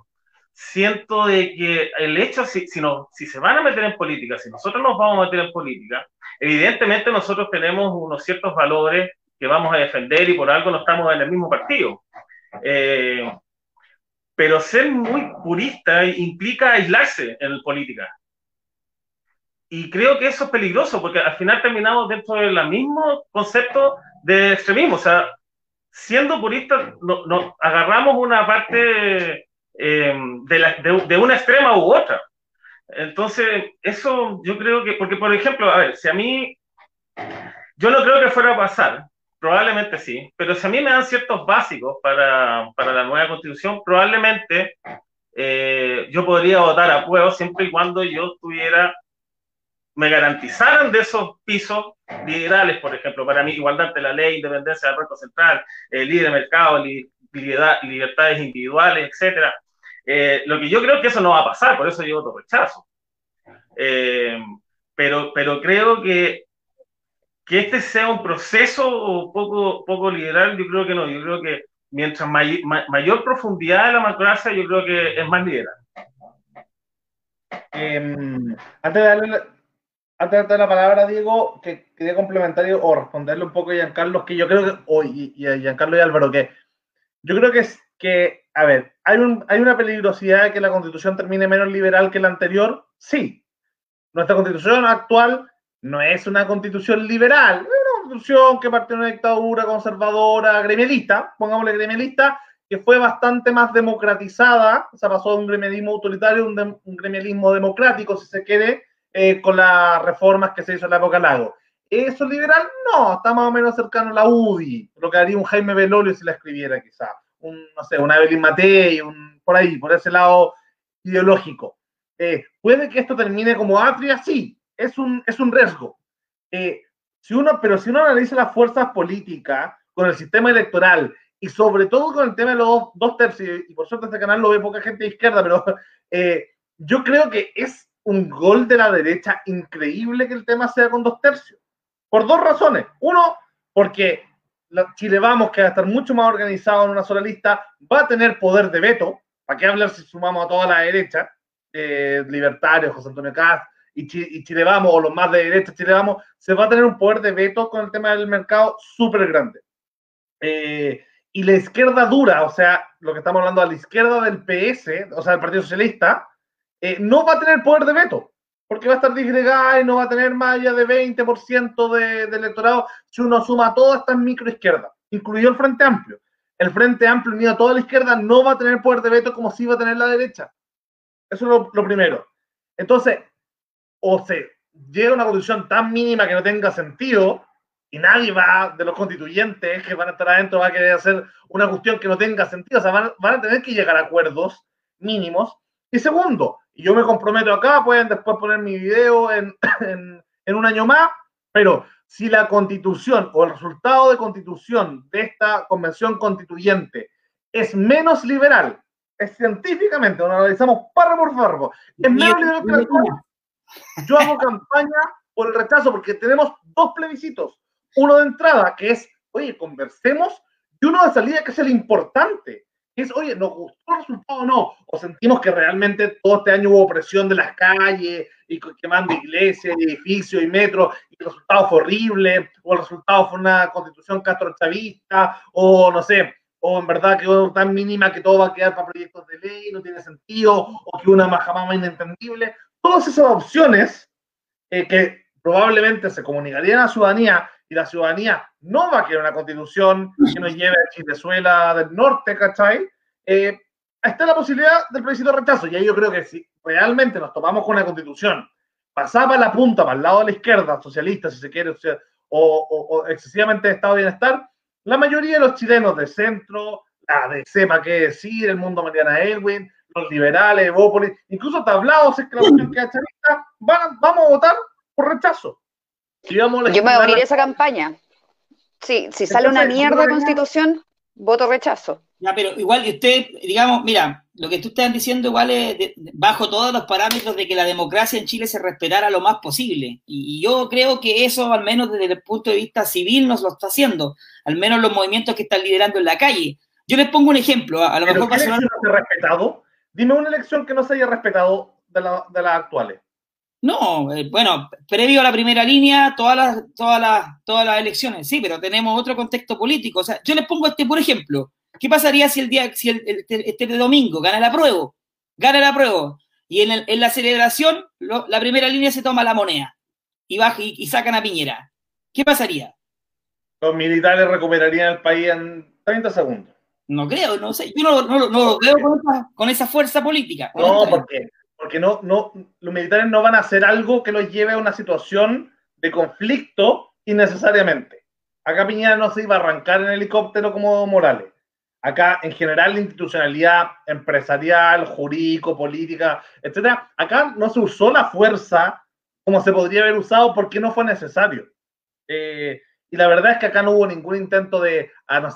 Siento de que el hecho, si, si, no, si se van a meter en política, si nosotros nos vamos a meter en política, evidentemente nosotros tenemos unos ciertos valores que vamos a defender y por algo no estamos en el mismo partido. Eh, pero ser muy purista implica aislarse en política. Y creo que eso es peligroso porque al final terminamos dentro del mismo concepto de extremismo. O sea, siendo puristas, nos agarramos una parte eh, de, una extrema u otra. Entonces, eso yo creo que, porque por ejemplo, a ver, si a mí, yo no creo que fuera a pasar, probablemente sí, pero si a mí me dan ciertos básicos para, para la nueva constitución, probablemente eh, yo podría votar a prueba siempre y cuando yo tuviera, me garantizaran de esos pisos liberales, por ejemplo, para mí, igualdad de la ley, independencia del Banco Central, eh, libre mercado, libertades individuales, etcétera. Eh, lo que yo creo que eso no va a pasar, por eso yo voto rechazo. Eh, pero, pero creo que, que este sea un proceso poco, poco liberal, yo creo que no. Yo creo que mientras mayor profundidad de la democracia, yo creo que es más liberal. Em, antes de darle antes de dar la palabra, Diego, que quería complementar o responderle un poco a Giancarlo, que yo creo que, o, y, a Giancarlo y Álvaro, que yo creo que es que, a ver, ¿hay, un, ¿hay una peligrosidad de que la constitución termine menos liberal que la anterior? Sí. Nuestra constitución actual no es una constitución liberal, es una constitución que parte de una dictadura conservadora, gremialista, pongámosle gremialista, que fue bastante más democratizada, o sea, pasó de un gremialismo autoritario a un, un gremialismo democrático, si se quiere, eh, con las reformas que se hizo en la época Lago. ¿Eso liberal? No, está más o menos cercano a la UDI, lo que haría un Jaime Belolio si la escribiera quizá, un, no sé, una Evelyn Matei, un, por ahí, por ese lado ideológico. Eh, ¿Puede que esto termine como atria? Sí, es un, es un riesgo. Eh, si uno, pero si uno analiza las fuerzas políticas con el sistema electoral y sobre todo con el tema de los dos, tercios, y por suerte este canal lo ve poca gente de izquierda, pero [laughs] yo creo que es un gol de la derecha increíble que el tema sea con dos tercios. Por dos razones. Uno, porque Chile Vamos, que va a estar mucho más organizado en una sola lista, va a tener poder de veto. ¿Para qué hablar si sumamos a toda la derecha? Eh, libertarios, José Antonio Caz y, Chile Vamos, o los más de derecha, Chile Vamos, se va a tener un poder de veto con el tema del mercado súper grande. Eh, y la izquierda dura, o sea, lo que estamos hablando a la izquierda del PS, o sea, del Partido Socialista, eh, no va a tener poder de veto, porque va a estar disgregada y no va a tener más allá de 20% de, electorado si uno suma toda esta microizquierda, incluido el Frente Amplio. El Frente Amplio unido a toda la izquierda no va a tener poder de veto como si va a tener la derecha. Eso es lo, primero. Entonces, o se llega a una condición tan mínima que no tenga sentido, y nadie va de los constituyentes que van a estar adentro va a querer hacer una cuestión que no tenga sentido. O sea, van, van a tener que llegar a acuerdos mínimos y segundo, y yo me comprometo acá, pueden después poner mi video [coughs] en, en, un año más, pero si la constitución o el resultado de constitución de esta convención constituyente es menos liberal, es científicamente, lo analizamos párrafo por párrafo, es menos liberal que la yo hago campaña por el rechazo porque tenemos dos plebiscitos. Uno de entrada, que es, oye, conversemos, y uno de salida, que es el importante es, oye, ¿nos gustó el resultado o no? ¿O sentimos que realmente todo este año hubo presión de las calles y quemando iglesias, edificios y metros y el resultado fue horrible? ¿O el resultado fue una constitución castrochavista? ¿O no sé, o en verdad que tan mínima que todo va a quedar para proyectos de ley, no tiene sentido, o que una más inentendible. Todas esas opciones eh, que probablemente se comunicarían a la ciudadanía y la ciudadanía no va a querer una constitución que nos lleve a Chilezuela del norte, ¿cachai? Eh, está la posibilidad del plebiscito rechazo. Y ahí yo creo que si realmente nos tomamos con una constitución pasaba la punta para el lado de la izquierda, socialista, si se quiere, o, excesivamente de estado de bienestar, la mayoría de los chilenos de centro, la de sepa qué decir, el mundo Mariana Elwin, los liberales, Evópolis, incluso tablados, es [clears throat] que la opción que van, vamos a votar por rechazo. Yo me voy a unir a esa campaña. Sí, si sale una mierda constitución, voto rechazo. Ya, pero igual usted, digamos, mira, lo que tú estás diciendo igual es bajo todos los parámetros de que la democracia en Chile se respetara lo más posible. Y, yo creo que eso, al menos desde el punto de vista civil, nos lo está haciendo. Al menos los movimientos que están liderando en la calle. Yo les pongo un ejemplo. A lo mejor ¿qué no se respetado? Dime una elección que no se haya respetado de, de las actuales. No, eh, bueno, previo a la primera línea, todas las, todas las, todas las elecciones, sí, pero tenemos otro contexto político. O sea, yo les pongo este, por ejemplo, ¿qué pasaría si el día, si el, este, este domingo gana la prueba? Gana la prueba. Y en, en la celebración, la primera línea se toma la moneda y, baja, y, sacan a Piñera. ¿Qué pasaría? Los militares recuperarían el país en 30 segundos. No creo, no sé. Yo no, no, no lo veo con esa, con esa fuerza política. No, porque porque no, no, los militares no van a hacer algo que los lleve a una situación de conflicto innecesariamente. Acá Piñera no se iba a arrancar en helicóptero como Morales. Acá, en general, la institucionalidad empresarial, jurídico, política, etcétera, acá no se usó la fuerza como se podría haber usado porque no fue necesario. Eh, y la verdad es que acá no hubo ningún intento de, ah, no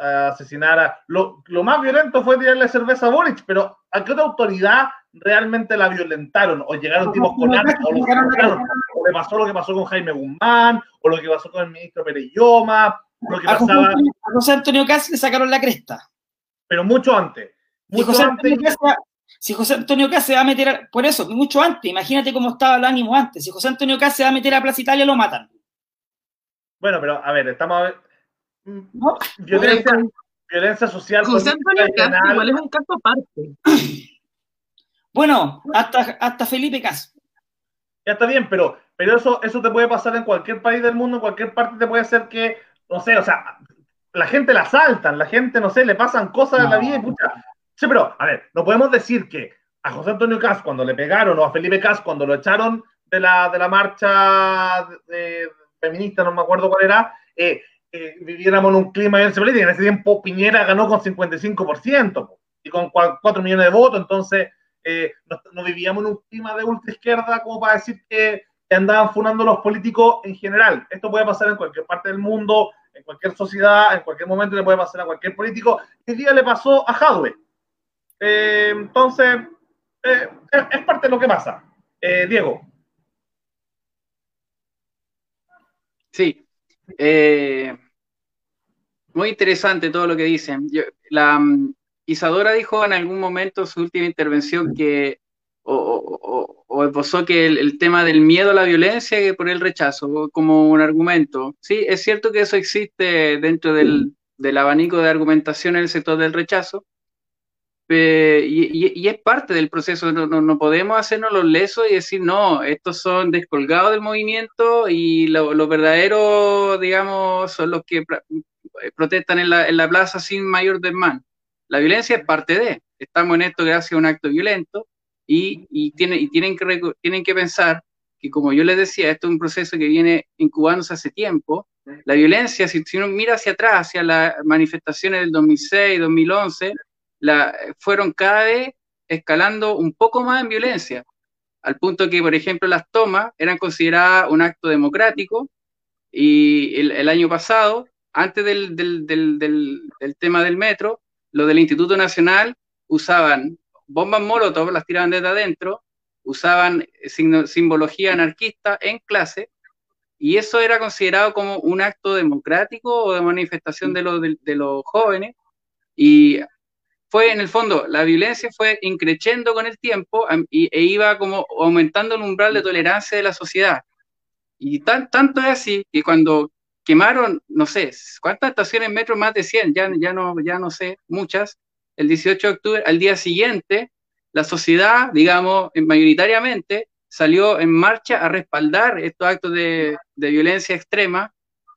asesinar a... Lo, lo, más violento fue tirarle cerveza a Boric, pero ¿a qué otra autoridad realmente la violentaron o llegaron tipos con armas o, o le pasó lo que pasó con Jaime Guzmán o lo que pasó con el ministro Pereyoma lo que pasaba a José Antonio Caz le sacaron la cresta. Pero mucho antes si, José antes, si José Antonio Caz se va a meter por eso mucho antes imagínate cómo estaba el ánimo antes si José Antonio Caz se va a meter a Plaza Italia lo matan. Bueno pero a ver estamos a ver ¿No? violencia, violencia social José Antonio Caz igual es un caso aparte Bueno, hasta, hasta Felipe Cas. Ya está bien, pero, pero eso, eso te puede pasar en cualquier país del mundo, en cualquier parte te puede hacer que, no sé, o sea, la gente la saltan, la gente, no sé, le pasan cosas en la vida y pucha. Sí, pero, a ver, no podemos decir que a José Antonio Cas cuando le pegaron o a Felipe Cas cuando lo echaron de la, de la marcha feminista, no me acuerdo cuál era, eh, eh, viviéramos en un clima de violencia política. En ese tiempo Piñera ganó con 55% y con 4 millones de votos, entonces eh, no, vivíamos en un clima de ultra izquierda como para decir que, andaban funando los políticos en general. Esto puede pasar en cualquier parte del mundo, en cualquier sociedad, en cualquier momento le puede pasar a cualquier político. El día le pasó a Hadwe. Eh, entonces, eh, es parte de lo que pasa. Diego. Sí. Muy interesante todo lo que dicen. la, Isadora dijo en algún momento en su última intervención que, o, o, que el, tema del miedo a la violencia que por el rechazo como un argumento. Sí, es cierto que eso existe dentro del, abanico de argumentación en el sector del rechazo, y, es parte del proceso, no, podemos hacernos los lesos y decir, no, estos son descolgados del movimiento y los lo verdaderos, digamos, son los que protestan en la, en la plaza sin mayor desmán. La violencia es parte de, estamos en esto gracias a un acto violento y, y, tienen, y tienen, que, tienen que pensar que, como yo les decía, esto es un proceso que viene incubándose hace tiempo. La violencia, si, uno mira hacia atrás, hacia las manifestaciones del 2006, 2011, la, fueron cada vez escalando un poco más en violencia, al punto que, por ejemplo, las tomas eran consideradas un acto democrático y el, año pasado, antes del, del, del, del, tema del metro, los del Instituto Nacional usaban bombas molotov, las tiraban desde adentro, usaban simbología anarquista en clase, y eso era considerado como un acto democrático o de manifestación de, los, de, los jóvenes, y fue en el fondo, la violencia fue increciendo con el tiempo e iba como aumentando el umbral de tolerancia de la sociedad. Y tan, tanto es así que cuando quemaron, no sé, ¿cuántas estaciones metro? Más de 100, ya, ya, no, ya no sé, muchas. El 18 de octubre, al día siguiente, la sociedad, digamos, mayoritariamente, salió en marcha a respaldar estos actos de, violencia extrema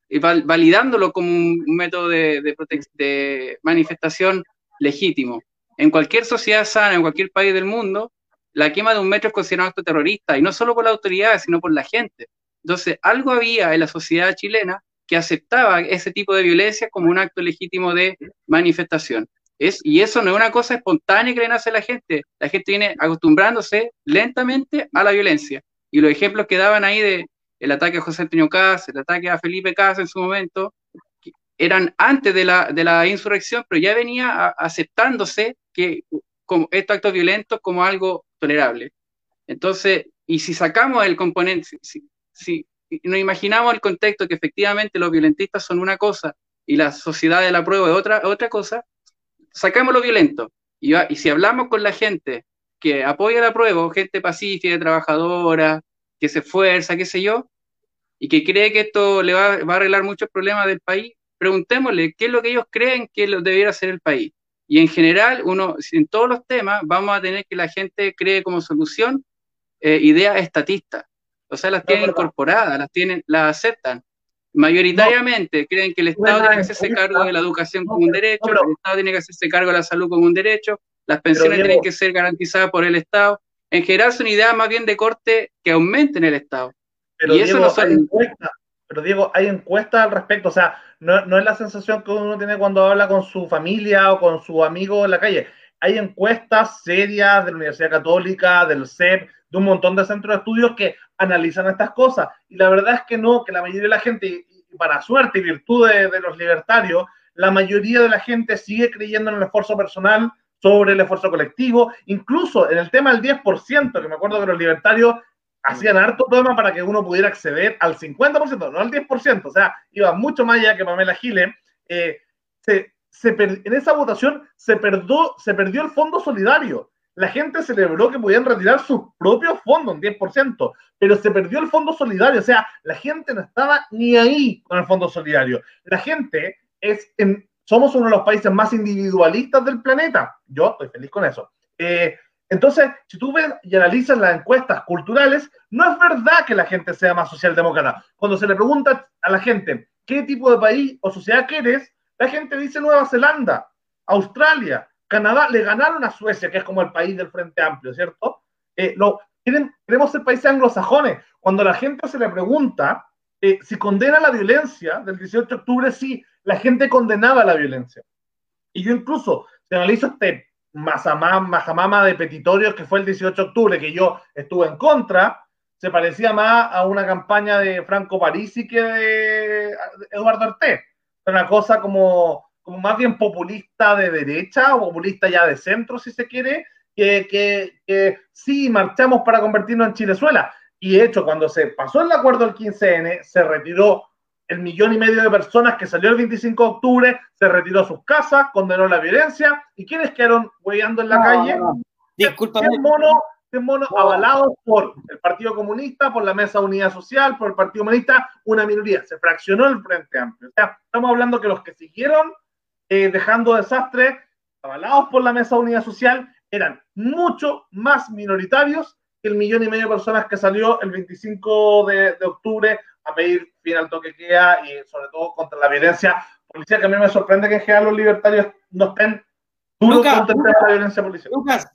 y validándolo como un, método de, manifestación legítimo. En cualquier sociedad sana, en cualquier país del mundo, la quema de un metro es considerado acto terrorista, y no solo por la autoridad, sino por la gente. Entonces, algo había en la sociedad chilena que aceptaba ese tipo de violencia como un acto legítimo de manifestación. Es, y eso no es una cosa espontánea que le nace a la gente. La gente viene acostumbrándose lentamente a la violencia. Y los ejemplos que daban ahí de el ataque a José Antonio Caz, el ataque a Felipe Caz en su momento, eran antes de la, de la insurrección, pero ya venía aceptándose que como estos actos violentos como algo tolerable. Entonces, y si sacamos el componente, si, si, nos imaginamos el contexto que efectivamente los violentistas son una cosa y la sociedad de la prueba es otra, otra cosa, sacamos lo violento. Y, y si hablamos con la gente que apoya la prueba, gente pacífica, trabajadora, que se esfuerza, qué sé yo, y que cree que esto le va, va, a arreglar muchos problemas del país, preguntémosle qué es lo que ellos creen que lo debiera ser el país. Y en general, uno, en todos los temas, vamos a tener que la gente cree como solución eh, ideas estatistas. O sea, las tienen incorporadas, las tienen, las aceptan. Mayoritariamente creen que el Estado tiene que hacerse cargo de la educación como un derecho, el Estado tiene que hacerse cargo de la salud como un derecho, las pensiones tienen que ser garantizadas por el Estado. En general son ideas más bien de corte que aumenten el Estado. Pero, y eso no son... pero Diego, hay encuestas al respecto, o sea, no, no, es la sensación que uno tiene cuando habla con su familia o con su amigo en la calle. Hay encuestas serias de la Universidad Católica, del CEP, de un montón de centros de estudios que analizan estas cosas. Y la verdad es que no, que la mayoría de la gente, para suerte y virtud de, de los libertarios, la mayoría de la gente sigue creyendo en el esfuerzo personal sobre el esfuerzo colectivo, incluso en el tema del 10%, que me acuerdo que los libertarios hacían harto tema para que uno pudiera acceder al 50%, no al 10%, o sea, iba mucho más allá que Pamela Giles, eh, se, se en esa votación se, perdió, se perdió el fondo solidario. La gente celebró que podían retirar sus propios fondos, un 10%, pero se perdió el fondo solidario, o sea, la gente no estaba ni ahí con el fondo solidario. La gente es, en, somos uno de los países más individualistas del planeta. Yo estoy feliz con eso. Eh, entonces, si tú ves y analizas las encuestas culturales, no es verdad que la gente sea más socialdemócrata. Cuando se le pregunta a la gente qué tipo de país o sociedad quieres, la gente dice Nueva Zelanda, Australia, Canadá. Le ganaron a Suecia, que es como el país del Frente Amplio, ¿cierto? Eh, lo, queremos ser países anglosajones. Cuando la gente se le pregunta eh, si condena la violencia del 18 de octubre, sí, la gente condenaba la violencia. Y yo incluso, si analizo este Majamama de petitorios que fue el 18 de octubre, que yo estuve en contra, se parecía más a una campaña de Franco Parisi que de Eduardo Arte. Una cosa como, como más bien populista de derecha o populista ya de centro, si se quiere, que, que, que sí marchamos para convertirnos en Chilezuela. Y de hecho, cuando se pasó el acuerdo del 15N, se retiró el millón y medio de personas que salió el 25 de octubre, se retiró a sus casas, condenó la violencia, ¿y quiénes quedaron hueando en la calle? Disculpa. monos, monos avalados por el Partido Comunista, por la Mesa Unidad Social, por el Partido Comunista, una minoría. Se fraccionó el Frente Amplio. O sea, estamos hablando que los que siguieron eh, dejando desastre, avalados por la Mesa Unidad Social, eran mucho más minoritarios que el millón y medio de personas que salió el 25 de, de octubre a pedir fin al toque queda y sobre todo contra la violencia policial, que a mí me sorprende que en general los libertarios no estén duros contra la violencia policial. Lucas,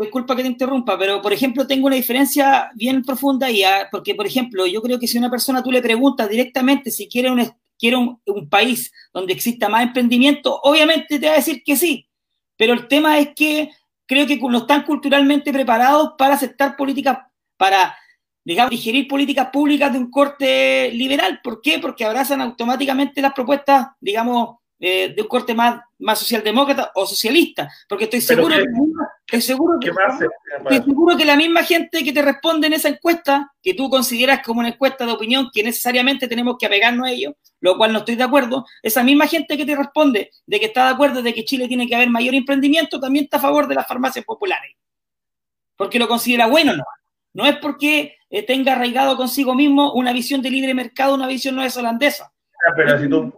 disculpa que te interrumpa, pero por ejemplo tengo una diferencia bien profunda ahí, porque por ejemplo yo creo que si una persona tú le preguntas directamente si quiere un, quiere un, un país donde exista más emprendimiento, obviamente te va a decir que sí, pero el tema es que creo que no están culturalmente preparados para aceptar políticas, para digamos, digerir políticas públicas de un corte liberal. ¿Por qué? Porque abrazan automáticamente las propuestas, digamos, eh, de un corte más, más socialdemócrata o socialista. Porque estoy seguro, que, estoy seguro, que, estoy seguro que la misma gente que te responde en esa encuesta, que tú consideras como una encuesta de opinión que necesariamente tenemos que apegarnos a ello, lo cual no estoy de acuerdo, esa misma gente que te responde de que está de acuerdo de que Chile tiene que haber mayor emprendimiento, también está a favor de las farmacias populares. Porque lo considera bueno, ¿no? No es porque eh, tenga arraigado consigo mismo una visión de libre mercado, una visión no es holandesa. Pero si tú,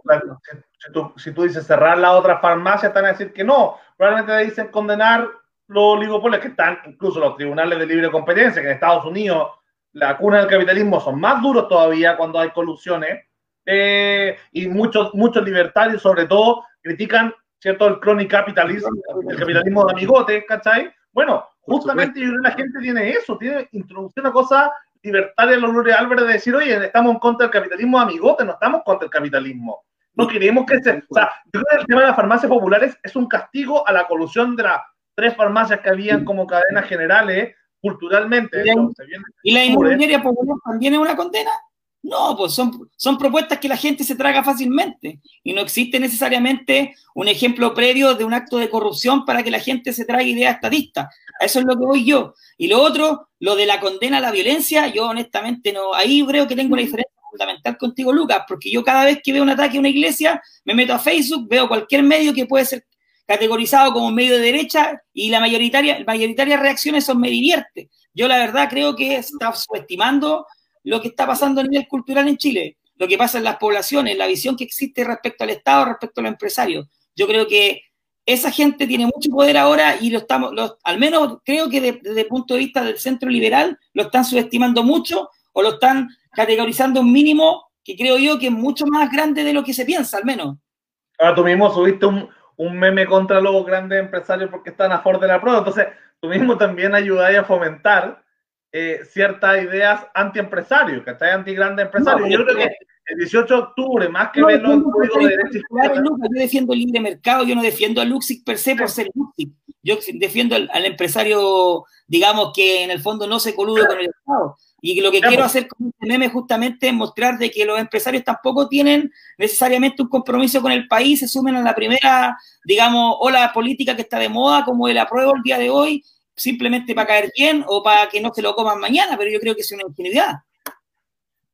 si, tú, dices cerrar la otra farmacia, están a decir que no. Probablemente te dicen condenar los oligopolios que están, incluso los tribunales de libre competencia, que en Estados Unidos la cuna del capitalismo son más duros todavía cuando hay colusiones. Eh, y muchos, muchos libertarios, sobre todo, critican ¿cierto? el crony capitalismo, el capitalismo de amigote, ¿cachai? Bueno, Justamente yo creo que la gente tiene eso, tiene introducir una cosa libertaria en los Lourdes Álvarez de decir, oye, estamos en contra del capitalismo amigote, no estamos contra el capitalismo. No queremos que se. O sea, yo creo que el tema de las farmacias populares es un castigo a la colusión de las tres farmacias que habían como cadenas generales culturalmente. ¿Y la, inmobiliaria popular también es una condena? No, pues son, son propuestas que la gente se traga fácilmente y no existe necesariamente un ejemplo previo de un acto de corrupción para que la gente se traiga ideas estadistas. Eso es lo que voy yo. Y lo otro, lo de la condena a la violencia, yo honestamente no, ahí creo que tengo una diferencia fundamental contigo, Lucas, porque yo cada vez que veo un ataque a una iglesia, me meto a Facebook, veo cualquier medio que puede ser categorizado como medio de derecha y la mayoritaria, mayoritaria reacciones son me divierte. Yo la verdad creo que está subestimando lo que está pasando a nivel cultural en Chile, lo que pasa en las poblaciones, la visión que existe respecto al Estado, respecto a los empresarios. Yo creo que esa gente tiene mucho poder ahora y lo estamos, al menos creo que desde el punto de vista del centro liberal, lo están subestimando mucho o lo están categorizando un mínimo que creo yo que es mucho más grande de lo que se piensa, al menos. Ahora tú mismo subiste un, un meme contra los grandes empresarios porque están a favor de la prueba. Entonces, tú mismo también ayudáis a fomentar eh, ciertas ideas anti-empresarios, ¿cachai? Anti-grandes empresarios. yo creo que el 18 de octubre, más que verlo en código de derecho Yo defiendo el libre mercado, yo no defiendo a Luxic per se por ser Luxic. Yo defiendo al, al, empresario, digamos, que en el fondo no se colude con el Estado. Y lo que quiero hacer con este meme justamente es mostrar de que los empresarios tampoco tienen necesariamente un compromiso con el país, se sumen a la primera, digamos, ola política que está de moda, como el apruebo el día de hoy, simplemente para caer bien o para que no se lo coman mañana, pero yo creo que es una ingenuidad.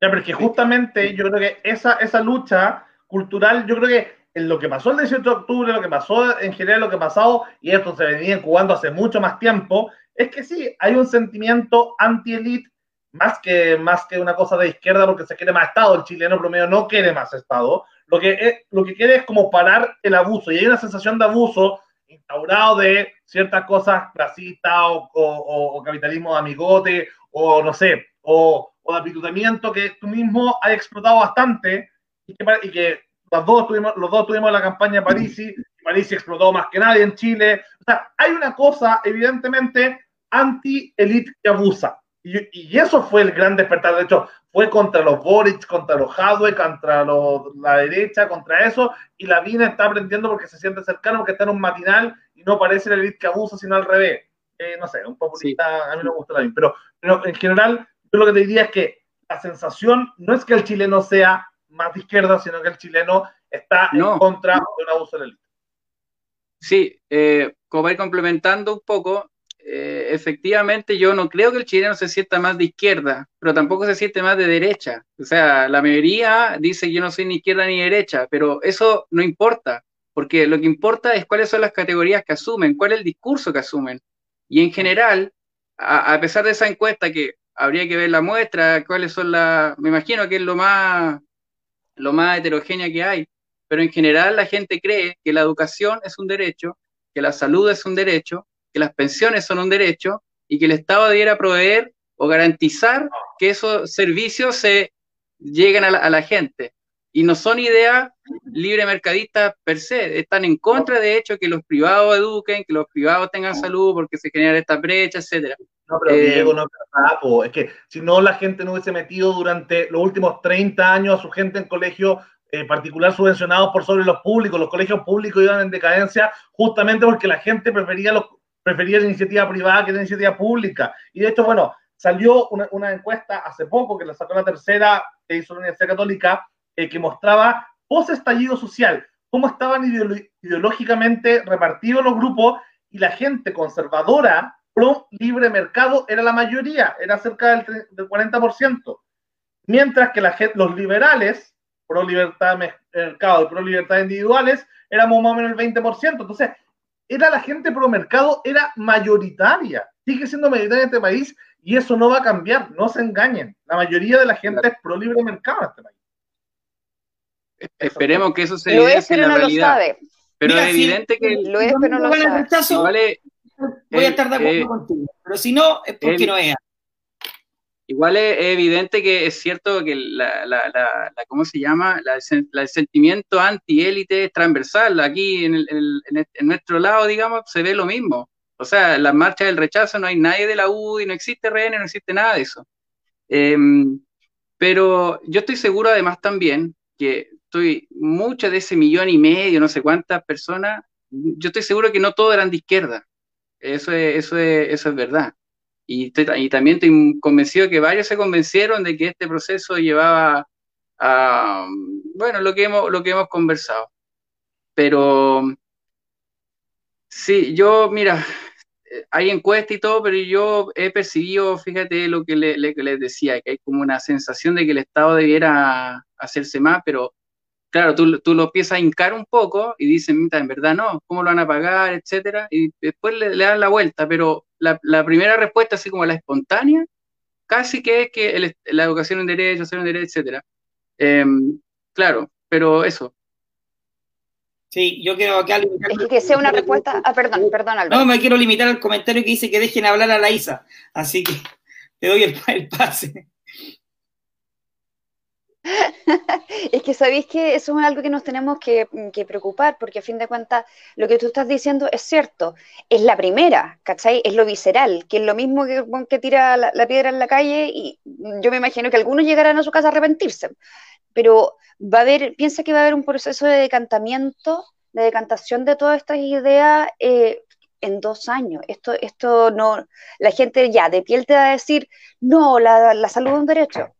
Ya, pero es que justamente yo creo que esa, esa lucha cultural, yo creo que en lo que pasó el 18 de octubre, lo que pasó en general, lo que ha pasado, y esto se venía incubando hace mucho más tiempo, es que sí, hay un sentimiento anti-elite más que, más que una cosa de izquierda porque se quiere más Estado, el chileno promedio no quiere más Estado, lo que, lo que quiere es como parar el abuso y hay una sensación de abuso instaurado de ciertas cosas clasistas o, o, capitalismo de amigote o no sé, o, o de apitutamiento que tú mismo has explotado bastante y que, y que los, dos tuvimos, los dos tuvimos la campaña Parisi y Parisi explotó más que nadie en Chile. O sea, hay una cosa evidentemente anti-elite que abusa y, eso fue el gran despertar. De hecho, fue contra los Boric, contra los Hadwe, contra la derecha, contra eso. Y la Vina está aprendiendo porque se siente cercano, porque está en un matinal y no parece el elite que abusa, sino al revés. Eh, no sé, un populista, a mí no me gusta la pero, pero en general, yo lo que te diría es que la sensación no es que el chileno sea más de izquierda, sino que el chileno está en contra de un abuso del élite. Sí, eh, como ir complementando un poco, eh, efectivamente yo no creo que el chileno se sienta más de izquierda, pero tampoco se siente más de derecha. O sea, la mayoría dice yo no soy ni izquierda ni derecha, pero eso no importa, porque lo que importa es cuáles son las categorías que asumen, cuál es el discurso que asumen. Y en general, a, pesar de esa encuesta que habría que ver la muestra, cuáles son las, me imagino que es lo más, lo más heterogénea que hay, pero en general la gente cree que la educación es un derecho, que la salud es un derecho, que las pensiones son un derecho y que el Estado debiera proveer o garantizar que esos servicios se lleguen a la, gente. Y no son ideas libre mercadistas per se, están en contra de hecho que los privados eduquen, que los privados tengan salud porque se generan esta brecha, etcétera. No, pero eh, Diego, no es que si no la gente no hubiese metido durante los últimos 30 años a su gente en colegio eh, particular subvencionados por sobre los públicos, los colegios públicos iban en decadencia justamente porque la gente prefería los, prefería la iniciativa privada que la iniciativa pública. Y de hecho, bueno, salió una, encuesta hace poco que la sacó la tercera que hizo la Universidad Católica, eh, que mostraba post-estallido social, cómo estaban ideológicamente repartidos los grupos y la gente conservadora pro libre mercado era la mayoría, era cerca del, del 40%, mientras que la los liberales pro libertad mercado y pro libertad individuales éramos más o menos el 20%. Entonces, era la gente pro mercado, era mayoritaria. Sigue siendo mayoritaria en este país y eso no va a cambiar, no se engañen. La mayoría de la gente es pro libre mercado en este país. Esperemos que eso se lo es, pero no Lo sabe. Pero es evidente que lo es, pero no lo sabe. voy a estar de acuerdo eh, contigo, pero si no es porque no es. Igual es, evidente que es cierto que la, la, la, ¿cómo se llama? el sentimiento anti-élite es transversal. Aquí en, el, en, nuestro lado, digamos, se ve lo mismo. O sea, en las marchas del rechazo no hay nadie de la UDI, no existe RN, no existe nada de eso. Em, pero yo estoy seguro además también que estoy muchas de ese millón y medio, no sé cuántas personas, yo estoy seguro que no todos eran de izquierda. Eso es, eso es, eso es verdad. Y, y también estoy convencido que varios se convencieron de que este proceso llevaba a, bueno, lo que hemos, lo que hemos conversado. Pero sí, yo, mira, hay encuestas y todo, pero yo he percibido, fíjate lo que les decía, que hay como una sensación de que el Estado debiera hacerse más, pero claro, tú, tú lo empiezas a hincar un poco y dicen, mira, en verdad no, ¿cómo lo van a pagar, etcétera? Y después le, dan la vuelta, pero la, primera respuesta, así como la espontánea, casi que es que la educación en derecho, hacer un derecho, etcétera. Em, claro, pero eso, Sí, yo quiero acá limitar. Es que sea una respuesta. Ah, perdón, perdón, Alberto. No, me quiero limitar al comentario que dice que dejen hablar a la Isa. Así que te doy el, pase. [laughs] es que sabéis que eso es algo que nos tenemos que, preocupar, porque a fin de cuentas lo que tú estás diciendo es cierto, es la primera, ¿cachai? Es lo visceral, que es lo mismo que, que tira la, piedra en la calle y yo me imagino que algunos llegarán a su casa a arrepentirse, pero va a haber, piensa que va a haber un proceso de decantamiento, de decantación de todas estas ideas eh, en dos años. Esto, esto no, la gente ya de piel te va a decir, no, la salud es un derecho.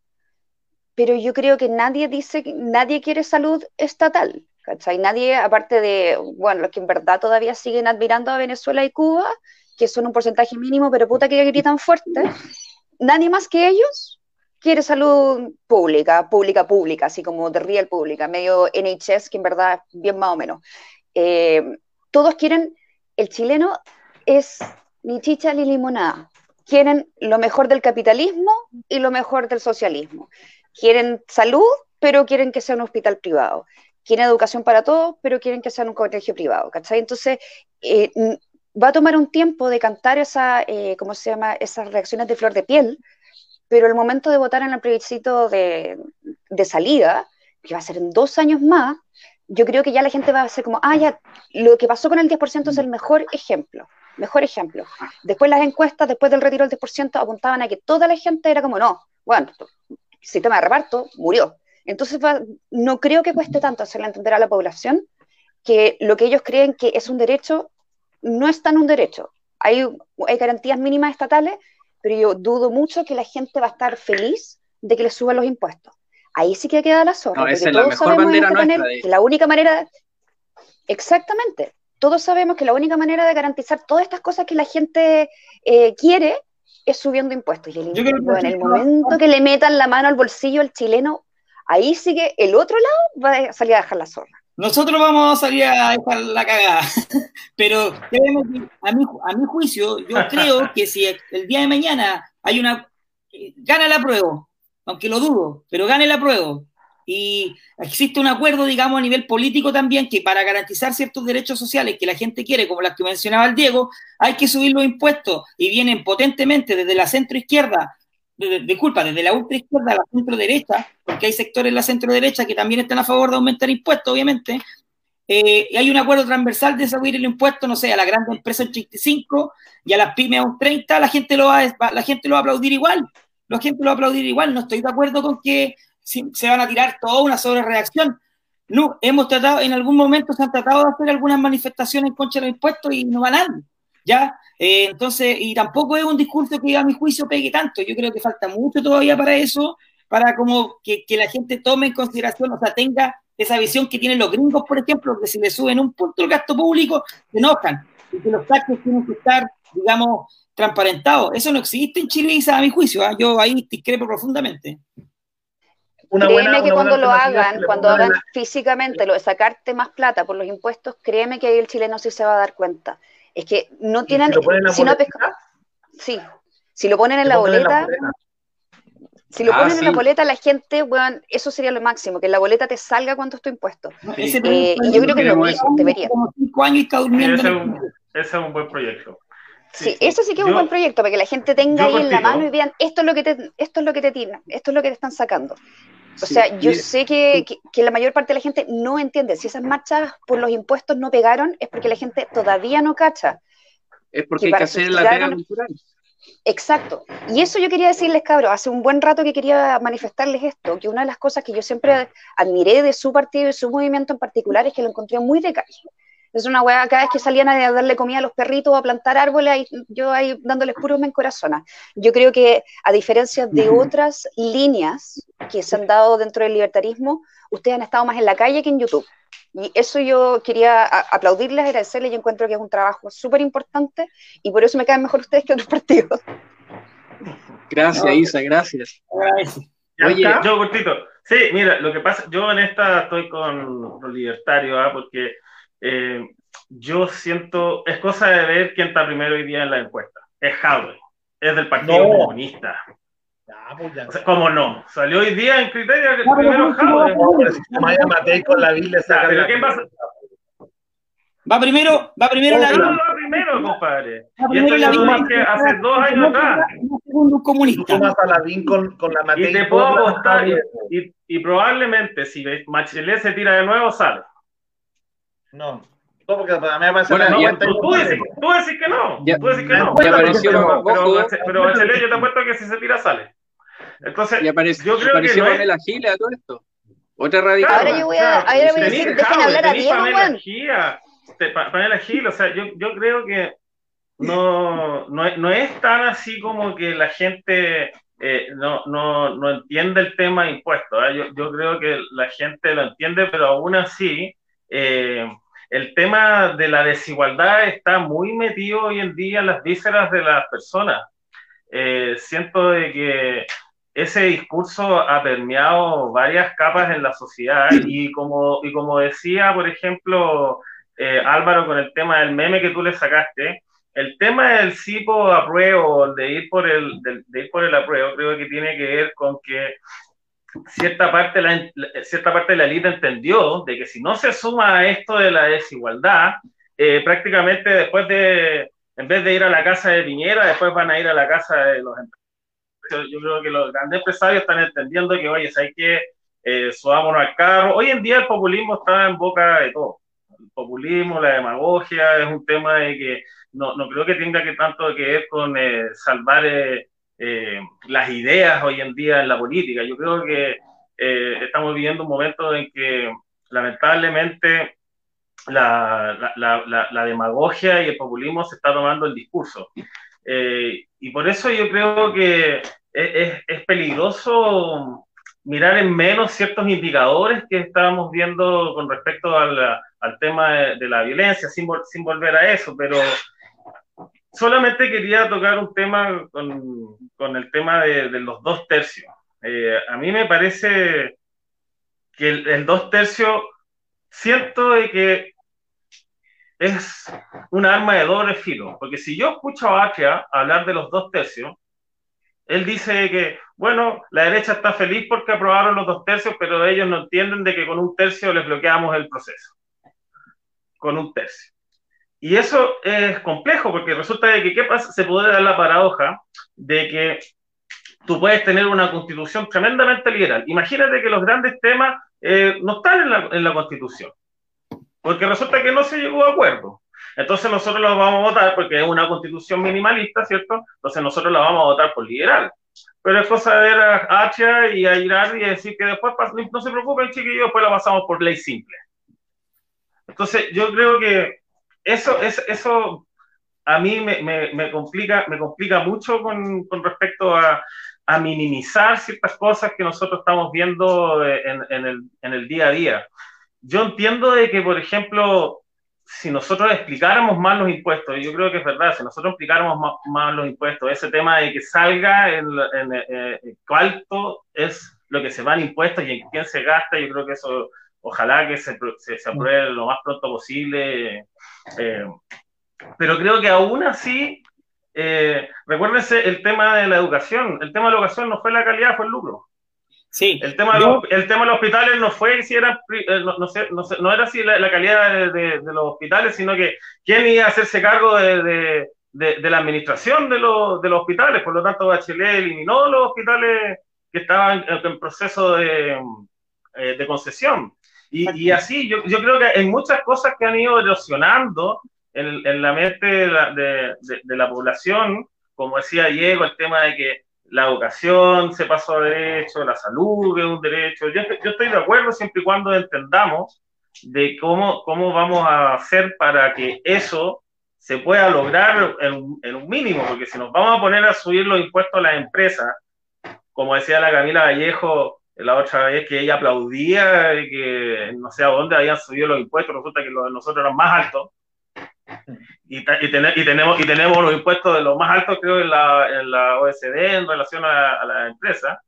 Pero yo creo que nadie dice, nadie quiere salud estatal. ¿cachai? Nadie, aparte de, bueno, los que en verdad todavía siguen admirando a Venezuela y Cuba, que son un porcentaje mínimo, pero puta que gritan fuerte, nadie más que ellos quiere salud pública, pública, pública, así como de real pública, medio NHS, que en verdad bien más o menos. Eh, todos quieren, el chileno es ni chicha ni limonada. Quieren lo mejor del capitalismo y lo mejor del socialismo. Quieren salud, pero quieren que sea un hospital privado. Quieren educación para todos, pero quieren que sea un colegio privado. ¿cachai? Entonces, eh, va a tomar un tiempo de cantar esa, eh, ¿cómo se llama? esas reacciones de flor de piel, pero el momento de votar en el plebiscito de, salida, que va a ser en dos años más, yo creo que ya la gente va a ser como, ah, ya, lo que pasó con el 10% es el mejor ejemplo, mejor ejemplo. Después las encuestas, después del retiro del 10%, apuntaban a que toda la gente era como, no, bueno, sistema de reparto, murió. Entonces, no creo que cueste tanto hacerle entender a la población que lo que ellos creen que es un derecho no es tan un derecho. Hay, hay garantías mínimas estatales pero yo dudo mucho que la gente va a estar feliz de que le suban los impuestos. Ahí sí que queda la zorra. No, esa es la mejor bandera nuestra. que la única manera, exactamente, todos sabemos que la única manera de garantizar todas estas cosas que la gente eh, quiere es subiendo impuestos. Y el, en el momento que le metan la mano al bolsillo al chileno, ahí sí que el otro lado va a salir a dejar la zorra. Nosotros vamos a salir a dejar la cagada, [laughs] pero a mi, a mi juicio, yo [laughs] creo que si el día de mañana hay una... Gana la prueba, aunque lo dudo, pero gane la prueba. Y existe un acuerdo, digamos, a nivel político también, que para garantizar ciertos derechos sociales que la gente quiere, como las que mencionaba el Diego, hay que subir los impuestos y vienen potentemente desde la centro izquierda disculpa, desde la ultra izquierda a la centro derecha, porque hay sectores en la centro derecha que también están a favor de aumentar impuestos, obviamente, eh, y hay un acuerdo transversal de subir el impuesto, no sé, a la gran empresa un 35 y a las pymes a un 30, la gente lo va, la gente lo va a aplaudir igual, la gente lo va a aplaudir igual, no estoy de acuerdo con que se van a tirar toda una sobrereacción. No, hemos tratado, en algún momento se han tratado de hacer algunas manifestaciones en contra de los impuestos y no van a ¿ya? Eh, entonces, y tampoco es un discurso que a mi juicio pegue tanto, yo creo que falta mucho todavía para eso, para como que, la gente tome en consideración, o sea, tenga esa visión que tienen los gringos, por ejemplo, que si le suben un punto el gasto público, se enojan, y que los taxes tienen que estar, digamos, transparentados. Eso no existe en Chile, a mi juicio, ¿ah? yo ahí discrepo profundamente. Una créeme que cuando lo hagan, cuando hagan físicamente lo de sacarte más plata por los impuestos, créeme que ahí el chileno sí se va a dar cuenta. Es que no tienen. Si, no sí, si lo ponen en la boleta. Si lo ah, ponen en la boleta, la gente, bueno, eso sería lo máximo, que en la boleta te salga cuánto es tu impuesto. Eh, y yo creo que lo mismo debería. Ese es un buen proyecto. Sí, eso sí que es un buen proyecto, para que la gente tenga ahí en la mano y vean, esto es lo que te, esto es lo que te tiran, esto es lo que te están sacando. O sea, yo sé que, la mayor parte de la gente no entiende. Si esas marchas por los impuestos no pegaron, es porque la gente todavía no cacha. Es porque hay que hacer la pega cultural. Exacto. Y eso yo quería decirles, cabros, hace un buen rato que quería manifestarles esto, que una de las cosas que yo siempre admiré de su partido y su movimiento en particular es que lo encontré muy de calle. Es una weá, cada vez que salían a darle comida a los perritos, a plantar árboles, yo ahí dándoles puro me corazón. Yo creo que, a diferencia de otras líneas que se han dado dentro del libertarismo, ustedes han estado más en la calle que en YouTube. Y eso yo quería aplaudirles, agradecerles, yo encuentro que es un trabajo súper importante y por eso me caen mejor ustedes que otros [laughs] partidos. Gracias, Isa, gracias. Oye, yo cortito. Sí, mira, lo que pasa, yo en esta estoy con los libertarios, ¿ah? porque eh, yo siento, es cosa de ver quién está primero hoy día en la encuesta. Es Jadwe, es del Partido Comunista. Pues ¿Cómo no? Salió hoy día en criterio que primero Jadwe. con la Va primero, va primero la No, va primero, compadre. Va primero y esto la que hace dos años atrás. Segundo comunista. con, con la Y te puedo apostar, y, y, probablemente si Machelet se tira de nuevo, sale. No. No, porque a mí me parece bueno, no, tú, tú, decís, tú decís que no. Ya, tú decís que no. Ya apareció, pero, pero, pero, Bachelet, yo te apuesto que si se tira, sale. Entonces, y apareció, yo creo apareció que no Pamela Gil a todo esto. Otra radical. Ahora yo voy a, ahora voy a decir, dejen hablar a Diego, Juan. Pamela Gil, o sea, yo, yo creo que no, no, no es tan así como que la gente eh, no, no, no entiende el tema de impuestos. ¿eh? Yo, yo creo que la gente lo entiende, pero aún así eh, el tema de la desigualdad está muy metido hoy en día en las vísceras de las personas. Eh, siento de que ese discurso ha permeado varias capas en la sociedad y como, y como decía, por ejemplo, eh, Álvaro, con el tema del meme que tú le sacaste, el tema del CIPO apruebo, de ir por el, de, de ir por el apruebo, creo que tiene que ver con que cierta parte, la, cierta parte de la élite entendió de que si no se suma a esto de la desigualdad, eh, prácticamente después de, en vez de ir a la casa de Piñera, después van a ir a la casa de los empresarios. Yo creo que los grandes empresarios están entendiendo que, oye, hay que eh, subámonos al carro. Hoy en día el populismo está en boca de todo. El populismo, la demagogia, es un tema de que no, no creo que tenga que tanto que ver con eh, salvar eh, eh, las ideas hoy en día en la política. Yo creo que eh, estamos viviendo un momento en que lamentablemente la, la, la, demagogia y el populismo se está tomando el discurso. Eh, y por eso yo creo que es, es, peligroso mirar en menos ciertos indicadores que estábamos viendo con respecto al, al tema de, de, la violencia, sin, sin volver a eso, pero solamente quería tocar un tema con, el tema de, los dos tercios. Eh, a mí me parece que el, el, dos tercios, siento de que es un arma de doble filo, porque si yo escucho a Atria hablar de los dos tercios, él dice que, bueno, la derecha está feliz porque aprobaron los dos tercios, pero ellos no entienden de que con un tercio les bloqueamos el proceso. Con un tercio. Y eso es complejo porque resulta de que ¿qué pasa? se puede dar la paradoja de que tú puedes tener una constitución tremendamente liberal. Imagínate que los grandes temas eh, no están en la, en la, constitución, porque resulta que no se llegó a acuerdo. Entonces nosotros lo vamos a votar porque es una constitución minimalista, ¿cierto? Entonces nosotros la vamos a votar por liberal. Pero es cosa de ver a Hacha y a Irar y decir que después no se preocupen, chiquillos, después la pasamos por ley simple. Entonces yo creo que eso, es, eso a mí me, me, me, complica, me complica mucho con, con respecto a, a, minimizar ciertas cosas que nosotros estamos viendo en, en, el, en, el, día a día. Yo entiendo de que, por ejemplo, si nosotros explicáramos más los impuestos, y yo creo que es verdad, si nosotros explicáramos más, más los impuestos, ese tema de que salga en, en, en, cuánto es lo que se va en impuestos y en quién se gasta, yo creo que eso ojalá que se, se, se apruebe lo más pronto posible. Eh, pero creo que aún así, eh, recuérdense el tema de la educación. El tema de la educación no fue la calidad, fue el lucro. Sí. El tema, de los, el tema de los hospitales no fue si era, eh, no, no, sé, no, sé, no, era así la, la calidad de, de, de, los hospitales, sino que quién iba a hacerse cargo de, de la administración de, los, de los hospitales. Por lo tanto, Bachelet eliminó los hospitales que estaban en, en proceso de, de concesión. Y, y así, yo, yo, creo que hay muchas cosas que han ido erosionando en, en la mente de la, de, de, de la, población, como decía Diego, el tema de que la educación se pasó a derecho, la salud es un derecho. Yo, yo estoy de acuerdo siempre y cuando entendamos de cómo, cómo vamos a hacer para que eso se pueda lograr en, en, un mínimo, porque si nos vamos a poner a subir los impuestos a las empresas, como decía la Camila Vallejo la otra vez que ella aplaudía y que no sé a dónde habían subido los impuestos, resulta que los de nosotros eran más altos. Y, y, y, tenemos, y tenemos los impuestos de los más altos, creo, en la, en la OSD en relación a, a la empresa.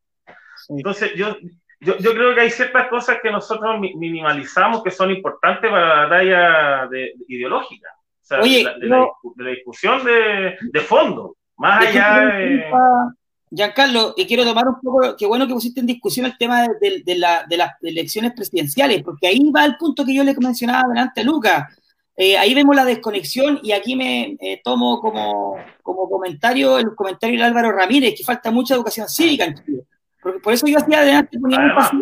Entonces, yo, yo, yo, creo que hay ciertas cosas que nosotros minimalizamos que son importantes para la batalla de, ideológica, o sea, de, la, de, la, discusión de, de fondo, más allá de... Giancarlo, y quiero tomar un poco, qué bueno que pusiste en discusión el tema de, de, la, de, las elecciones presidenciales, porque ahí va el punto que yo le mencionaba delante a Lucas. Eh, ahí vemos la desconexión y aquí me eh, tomo como, como comentario el comentario de Álvaro Ramírez, que falta mucha educación cívica en Chile. Por, por eso yo hacía adelante, ponía énfasis,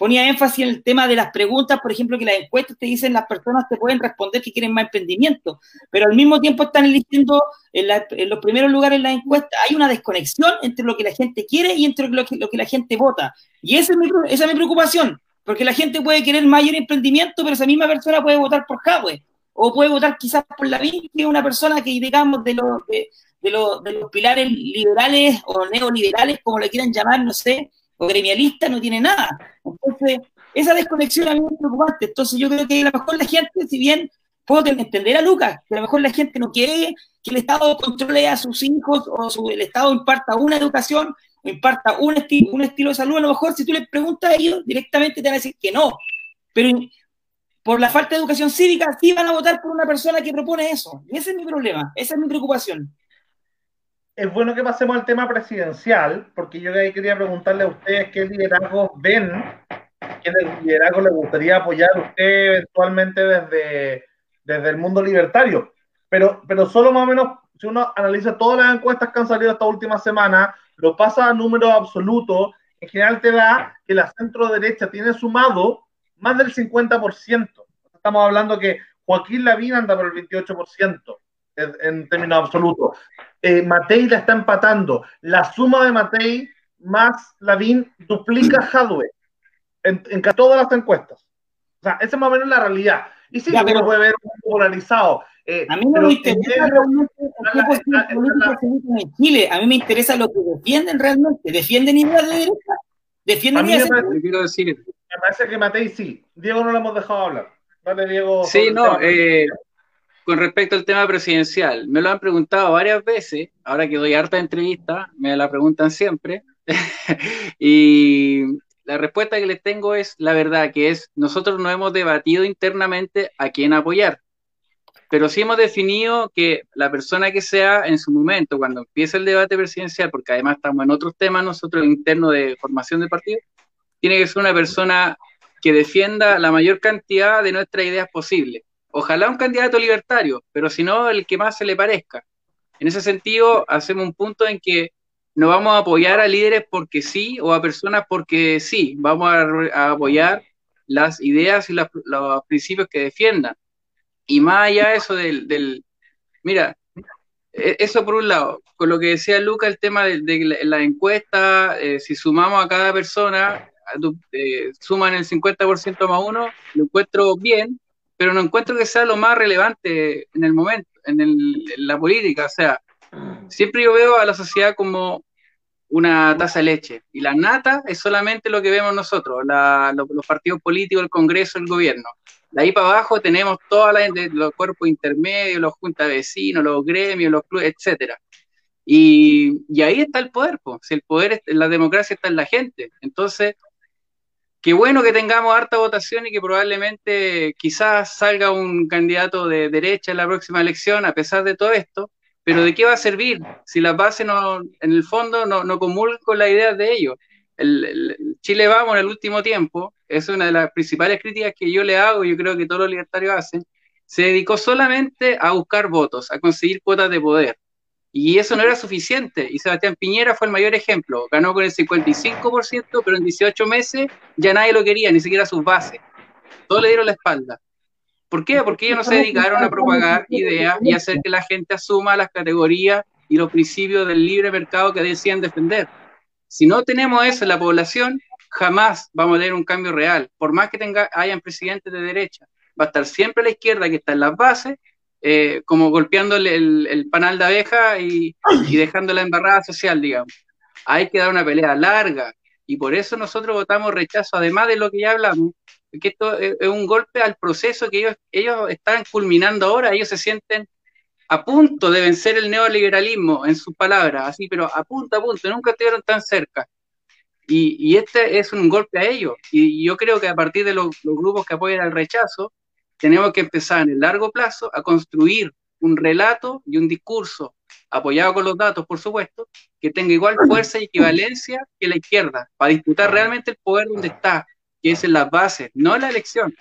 ponía énfasis en el tema de las preguntas, por ejemplo, que las encuestas te dicen las personas te pueden responder que quieren más emprendimiento, pero al mismo tiempo están eligiendo en, la, los primeros lugares en las encuestas, hay una desconexión entre lo que la gente quiere y entre lo que, lo que la gente vota. Y esa es, mi, esa es mi preocupación, porque la gente puede querer mayor emprendimiento, pero esa misma persona puede votar por Huawei, o puede votar quizás por la que es una persona que, digamos, de los... De, de, los, de los pilares liberales o neoliberales, como le quieran llamar, no sé, o gremialista, no tiene nada. Entonces, esa desconexión a mí me preocupante. Entonces, yo creo que a lo mejor la gente, si bien puedo entender a Lucas, que a lo mejor la gente no quiere que el Estado controle a sus hijos o el Estado imparta una educación o imparta un, esti un estilo de salud, a lo mejor si tú les preguntas a ellos, directamente te van a decir que no. Pero por la falta de educación cívica, sí van a votar por una persona que propone eso. Y ese es mi problema, esa es mi preocupación es bueno que pasemos al tema presidencial, porque yo quería preguntarle a ustedes qué liderazgos ven, qué liderazgo les gustaría apoyar a usted eventualmente desde, desde el mundo libertario. Pero, pero solo más o menos, si uno analiza todas las encuestas que han salido esta última semana, lo pasa a números absolutos, en general te da que la centro derecha tiene sumado más del 50%. Estamos hablando que Joaquín Lavín anda por el 28% en términos absolutos. Eh, Matei la está empatando. La suma de Matei más Lavín duplica [clears throat] Hadwe en, en, todas las encuestas. O sea, esa es más o menos la realidad. Y sí, ya, pero, puede ver un polarizado. Eh, a mí no me interesa realmente en Chile. A mí me interesa lo que defienden realmente. ¿Defienden ideas de derecha? ¿Defienden ideas de derecha? Quiero decir. Me parece que Matei sí. Diego no lo hemos dejado hablar. Dale, Diego. Sí, no. Eh, con respecto al tema presidencial, me lo han preguntado varias veces, ahora que doy harta entrevista, me la preguntan siempre, [laughs] y la respuesta que les tengo es la verdad, que es, nosotros no hemos debatido internamente a quién apoyar, pero sí hemos definido que la persona que sea en su momento, cuando empiece el debate presidencial, porque además estamos en otros temas nosotros internos de formación de partido, tiene que ser una persona que defienda la mayor cantidad de nuestras ideas posibles Ojalá un candidato libertario, pero si no, el que más se le parezca. En ese sentido, hacemos un punto en que no vamos a apoyar a líderes porque sí o a personas porque sí. Vamos a, apoyar las ideas y los principios que defiendan. Y más allá de eso del, mira, e, eso por un lado, con lo que decía Luca, el tema de, la, encuesta, eh, si sumamos a cada persona, eh, suman el 50% más uno, lo encuentro bien, pero no encuentro que sea lo más relevante en el momento, en, la política. O sea, siempre yo veo a la sociedad como una taza de leche y la nata es solamente lo que vemos nosotros, los partidos políticos, el Congreso, el gobierno. De ahí para abajo tenemos todos los cuerpos intermedios, los juntas de vecinos, los gremios, los clubes, etcétera. Y, y, ahí está el poder, pues. si el poder, la democracia está en la gente. Entonces, qué bueno que tengamos harta votación y que probablemente quizás salga un candidato de derecha en la próxima elección, a pesar de todo esto, pero ¿de qué va a servir si las bases no, en el fondo no, no comulgan con las ideas de ellos? El, Chile Vamos en el último tiempo, es una de las principales críticas que yo le hago, yo creo que todos los libertarios hacen, se dedicó solamente a buscar votos, a conseguir cuotas de poder. Y eso no era suficiente. Y Sebastián Piñera fue el mayor ejemplo. Ganó con el 55%, pero en 18 meses ya nadie lo quería, ni siquiera sus bases. Todos le dieron la espalda. ¿Por qué? Porque ellos no se dedicaron a propagar ideas y hacer que la gente asuma las categorías y los principios del libre mercado que decían defender. Si no tenemos eso en la población, jamás vamos a tener un cambio real. Por más que tenga, hayan presidentes de derecha, va a estar siempre la izquierda que está en las bases, eh, como golpeándole el, panal de abeja y, y dejando embarrada social, digamos. Hay que dar una pelea larga y por eso nosotros votamos rechazo, además de lo que ya hablamos, que esto es un golpe al proceso que ellos, ellos están culminando ahora, ellos se sienten a punto de vencer el neoliberalismo, en sus palabras, así, pero a punto, a punto, nunca estuvieron tan cerca. Y, este es un golpe a ellos. Y, yo creo que a partir de los, grupos que apoyan al rechazo, tenemos que empezar en el largo plazo a construir un relato y un discurso, apoyado con los datos, por supuesto, que tenga igual fuerza y equivalencia que la izquierda, para disputar realmente el poder donde está, que es en las bases, no en la elección.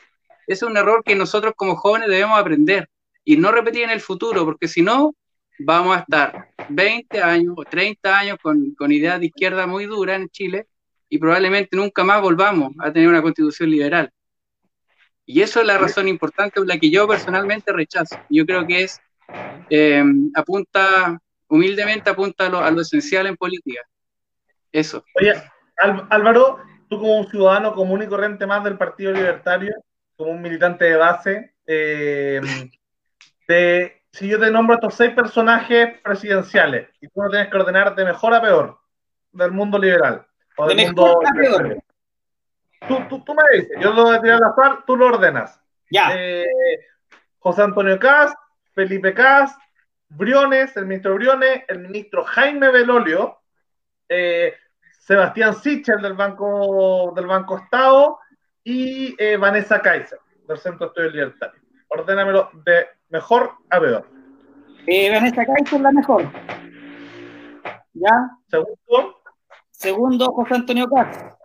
Ese es un error que nosotros como jóvenes debemos aprender y no repetir en el futuro, porque si no, vamos a estar 20 años o 30 años con, con ideas de izquierda muy duras en Chile y probablemente nunca más volvamos a tener una constitución liberal. Y eso es la razón importante por la que yo personalmente rechazo. Yo creo que es, eh, apunta, humildemente apunta a lo, a lo, esencial en política. Eso. Oye, Álvaro, tú como un ciudadano común y corriente más del Partido Libertario, como un militante de base, eh, si yo te nombro estos seis personajes presidenciales y tú no tienes que ordenar de mejor a peor del mundo liberal, de mejor a peor. Tú, tú, me dices, yo lo voy a tirar al azar, tú lo ordenas. Ya. Eh, José Antonio Cast, Felipe Cast, Briones, el ministro Briones, el ministro Jaime Belolio, eh, Sebastián Sichel del Banco, del Banco Estado y eh, Vanessa Kaiser del Centro de Estudios Libertarios. Ordénamelo de mejor a peor. Vanessa Kaiser es la mejor. ¿Ya? Segundo. Segundo, José Antonio Castro.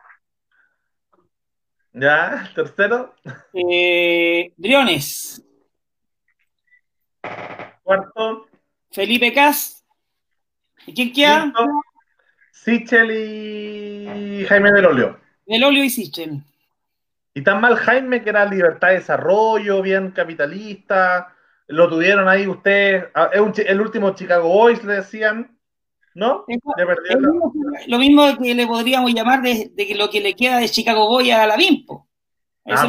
Ya, tercero. Eh, Briones. Cuarto. Felipe Cas. ¿Y quién queda? Sichel y Jaime Belolio. Belolio y Sichel. Y tan mal Jaime que era libertad de desarrollo, bien capitalista. Lo tuvieron ahí ustedes. Ah, es el último Chicago Boys, le decían. ¿No? lo mismo que le podríamos llamar de, que lo que le queda de Chicago Boy a la Bimpo. Ah,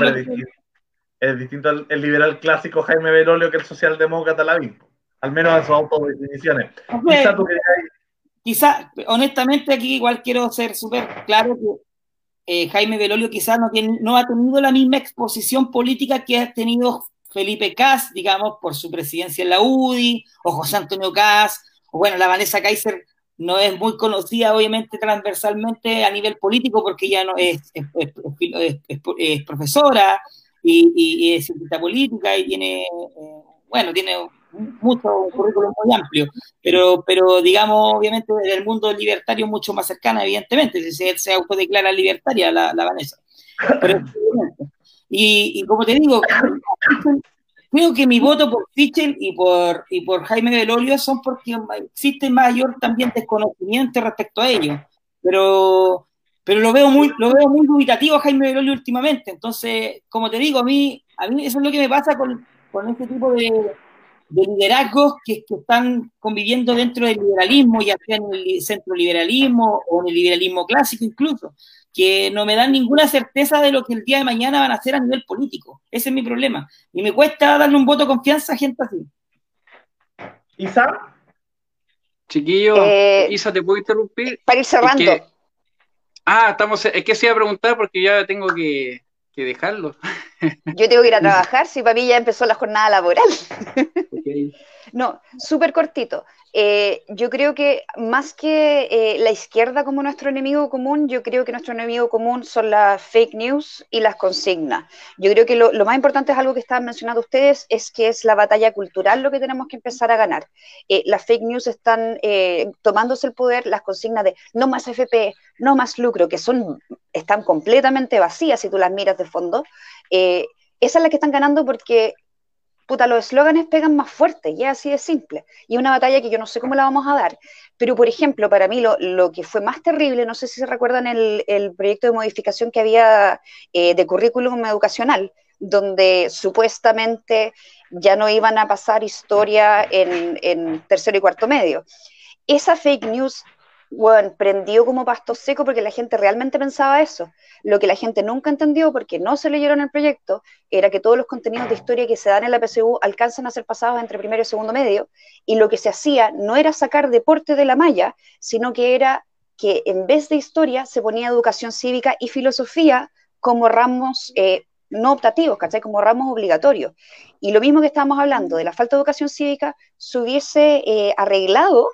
es, distinto, el, liberal clásico Jaime Belolio que el socialdemócrata la Bimpo. Al menos en sus autodefiniciones. quizá, honestamente, aquí igual quiero ser súper claro que eh, Jaime Belolio quizás no, tiene, no ha tenido la misma exposición política que ha tenido Felipe Cas, digamos, por su presidencia en la UDI, o José Antonio Cas, o bueno, la Vanessa Kaiser no es muy conocida, obviamente, transversalmente a nivel político, porque ella no es, es, profesora y, es científica política y tiene, eh, bueno, tiene mucho un currículum muy amplio, pero, pero digamos, obviamente, desde el mundo libertario mucho más cercana, evidentemente, si se, se autodeclara libertaria la, la Vanessa. [laughs] y, y como te digo, Creo que mi voto por Fichel y por, y por Jaime Belolio son porque existe mayor también desconocimiento respecto a ellos. Pero, pero lo veo muy, lo veo muy dubitativo a Jaime Belolio últimamente. Entonces, como te digo, a mí, a mí eso es lo que me pasa con, con este tipo de, de liderazgos que, que, están conviviendo dentro del liberalismo, ya sea en el centro liberalismo o en el liberalismo clásico incluso que no me dan ninguna certeza de lo que el día de mañana van a hacer a nivel político. Ese es mi problema. Y me cuesta darle un voto de confianza a gente así. Isa. Chiquillo, eh, Isa, ¿te puedo interrumpir? Para ir cerrando. ah, estamos, es que se iba a preguntar porque ya tengo que, dejarlo. Yo tengo que ir a [laughs] trabajar, si para mí ya empezó la jornada laboral. No, súper cortito. Eh, yo creo que más que eh, la izquierda como nuestro enemigo común, yo creo que nuestro enemigo común son las fake news y las consignas. Yo creo que lo, más importante es algo que estaban mencionando ustedes, es que es la batalla cultural lo que tenemos que empezar a ganar. Eh, las fake news están tomándose el poder, las consignas de no más FP, no más lucro, que son, están completamente vacías si tú las miras de fondo. esas es las que están ganando porque puta, los eslóganes pegan más fuerte, ya así de simple. Y una batalla que yo no sé cómo la vamos a dar. Pero, por ejemplo, para mí lo, que fue más terrible, no sé si se recuerdan el, el proyecto de modificación que había eh, de currículum educacional, donde supuestamente ya no iban a pasar historia en, en tercero y cuarto medio. Esa fake news bueno, prendió como pasto seco porque la gente realmente pensaba eso. Lo que la gente nunca entendió porque no se leyeron el proyecto era que todos los contenidos de historia que se dan en la PSU alcanzan a ser pasados entre primero y segundo medio y lo que se hacía no era sacar deporte de la malla, sino que era que en vez de historia se ponía educación cívica y filosofía como ramos eh, no optativos, ¿cachai? Como ramos obligatorios. Y lo mismo que estábamos hablando de la falta de educación cívica se hubiese eh, arreglado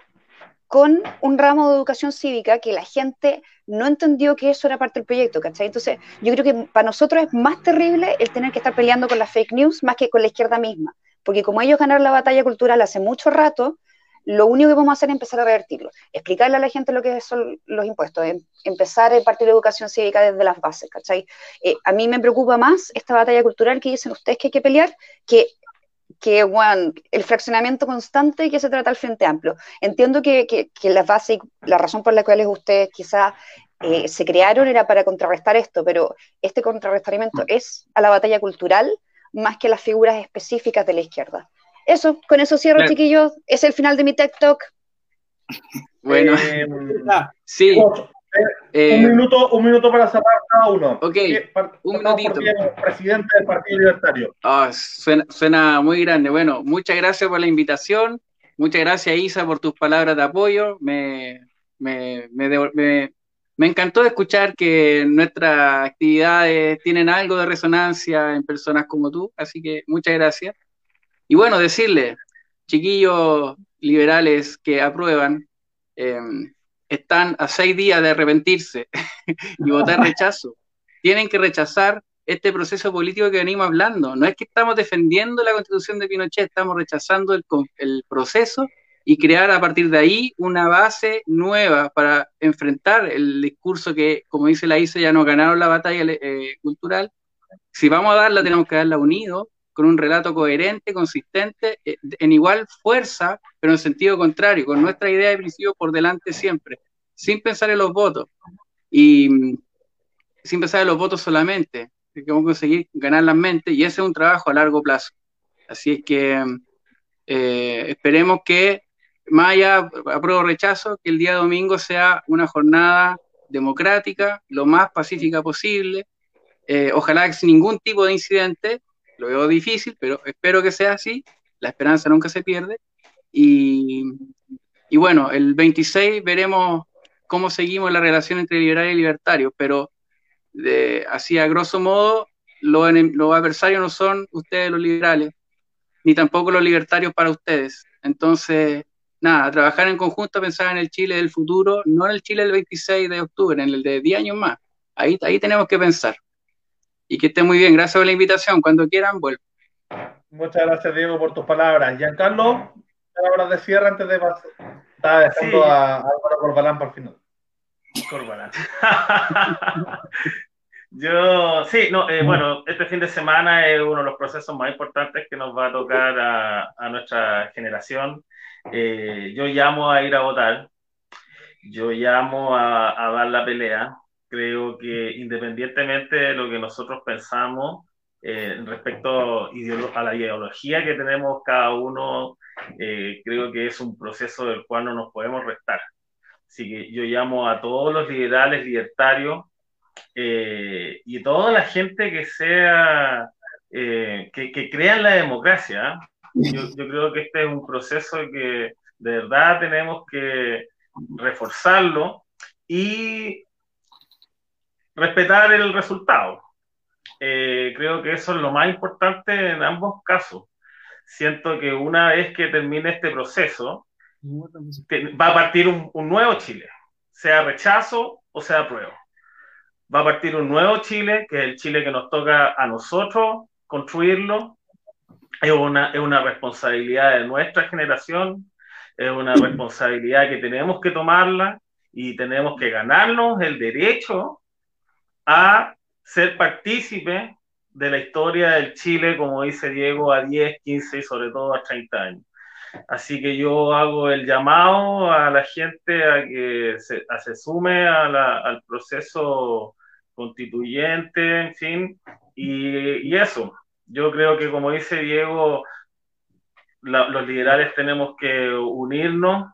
con un ramo de educación cívica que la gente no entendió que eso era parte del proyecto, ¿cachai? Entonces, yo creo que para nosotros es más terrible el tener que estar peleando con las fake news más que con la izquierda misma, porque como ellos ganaron la batalla cultural hace mucho rato, lo único que vamos a hacer es empezar a revertirlo, explicarle a la gente lo que son los impuestos, em, empezar a partir de educación cívica desde las bases, ¿cachai? Eh, a mí me preocupa más esta batalla cultural que dicen ustedes que hay que pelear, que que bueno, el fraccionamiento constante y que se trata el Frente Amplio. Entiendo que, que, la base, la razón por la cual ustedes quizás eh, se crearon era para contrarrestar esto, pero este contrarrestamiento es a la batalla cultural más que a las figuras específicas de la izquierda. Eso, con eso cierro, chiquillos. Es el final de mi TED Talk. Bueno, eh, [laughs] sí. Eh, un, minuto, un minuto para cerrar cada uno. Ok, un minutito. Presidente del Partido Libertario. Ah, suena, muy grande. Bueno, muchas gracias por la invitación. Muchas gracias, Isa, por tus palabras de apoyo. Me, me, me, me encantó escuchar que nuestras actividades tienen algo de resonancia en personas como tú. Así que muchas gracias. Y bueno, decirle, chiquillos liberales que aprueban, eh, están a seis días de arrepentirse [laughs] y votar [laughs] rechazo. Tienen que rechazar este proceso político que venimos hablando. No es que estamos defendiendo la constitución de Pinochet, estamos rechazando el, proceso y crear a partir de ahí una base nueva para enfrentar el discurso que, como dice la ICE, ya no ganaron la batalla eh, cultural. Si vamos a darla, tenemos que darla unido, con un relato coherente, consistente, eh, en igual fuerza, pero en sentido contrario, con nuestra idea de principio por delante siempre, sin pensar en los votos y mm, sin pensar en los votos solamente, que vamos a conseguir ganar las mentes y ese es un trabajo a largo plazo. Así es que eh, esperemos que, más allá apruebo rechazo, que el día domingo sea una jornada democrática, lo más pacífica posible, eh, ojalá sin ningún tipo de incidente, lo veo difícil, pero espero que sea así. La esperanza nunca se pierde. Y, bueno, el 26 veremos cómo seguimos la relación entre liberales y libertarios, pero de, así a grosso modo, los, los adversarios no son ustedes los liberales, ni tampoco los libertarios para ustedes. Entonces, nada, trabajar en conjunto, pensar en el Chile del futuro, no en el Chile del 26 de octubre, en el de 10 años más. Ahí, ahí tenemos que pensar y que esté muy bien. Gracias por la invitación. Cuando quieran, vuelvo. Muchas gracias, Diego, por tus palabras. Giancarlo, palabras de cierre antes de pasar. Estaba dejando a Álvaro Corbalán para el final. Corbalán. [laughs] Yo, sí, no, eh, bueno, este fin de semana es uno de los procesos más importantes que nos va a tocar a, a nuestra generación. Eh, yo llamo a ir a votar, yo llamo a, a dar la pelea, creo que independientemente de lo que nosotros pensamos eh, respecto a la ideología que tenemos cada uno, eh, creo que es un proceso del cual no nos podemos restar. Así que yo llamo a todos los liberales, libertarios eh, y toda la gente que sea, que, que, crea en la democracia. Yo, yo creo que este es un proceso que de verdad tenemos que reforzarlo y respetar el resultado. Eh, creo que eso es lo más importante en ambos casos. Siento que una vez que termine este proceso, va a partir un, nuevo Chile, sea rechazo o sea apruebo. Va a partir un nuevo Chile, que es el Chile que nos toca a nosotros construirlo. Es una, es una responsabilidad de nuestra generación, es una responsabilidad que tenemos que tomarla y tenemos que ganarnos el derecho a ser partícipe de la historia del Chile, como dice Diego, a 10, 15 y sobre todo a 30 años. Así que yo hago el llamado a la gente a que se, se sume al proceso constituyente, en fin, y, y, eso. Yo creo que, como dice Diego, los liberales tenemos que unirnos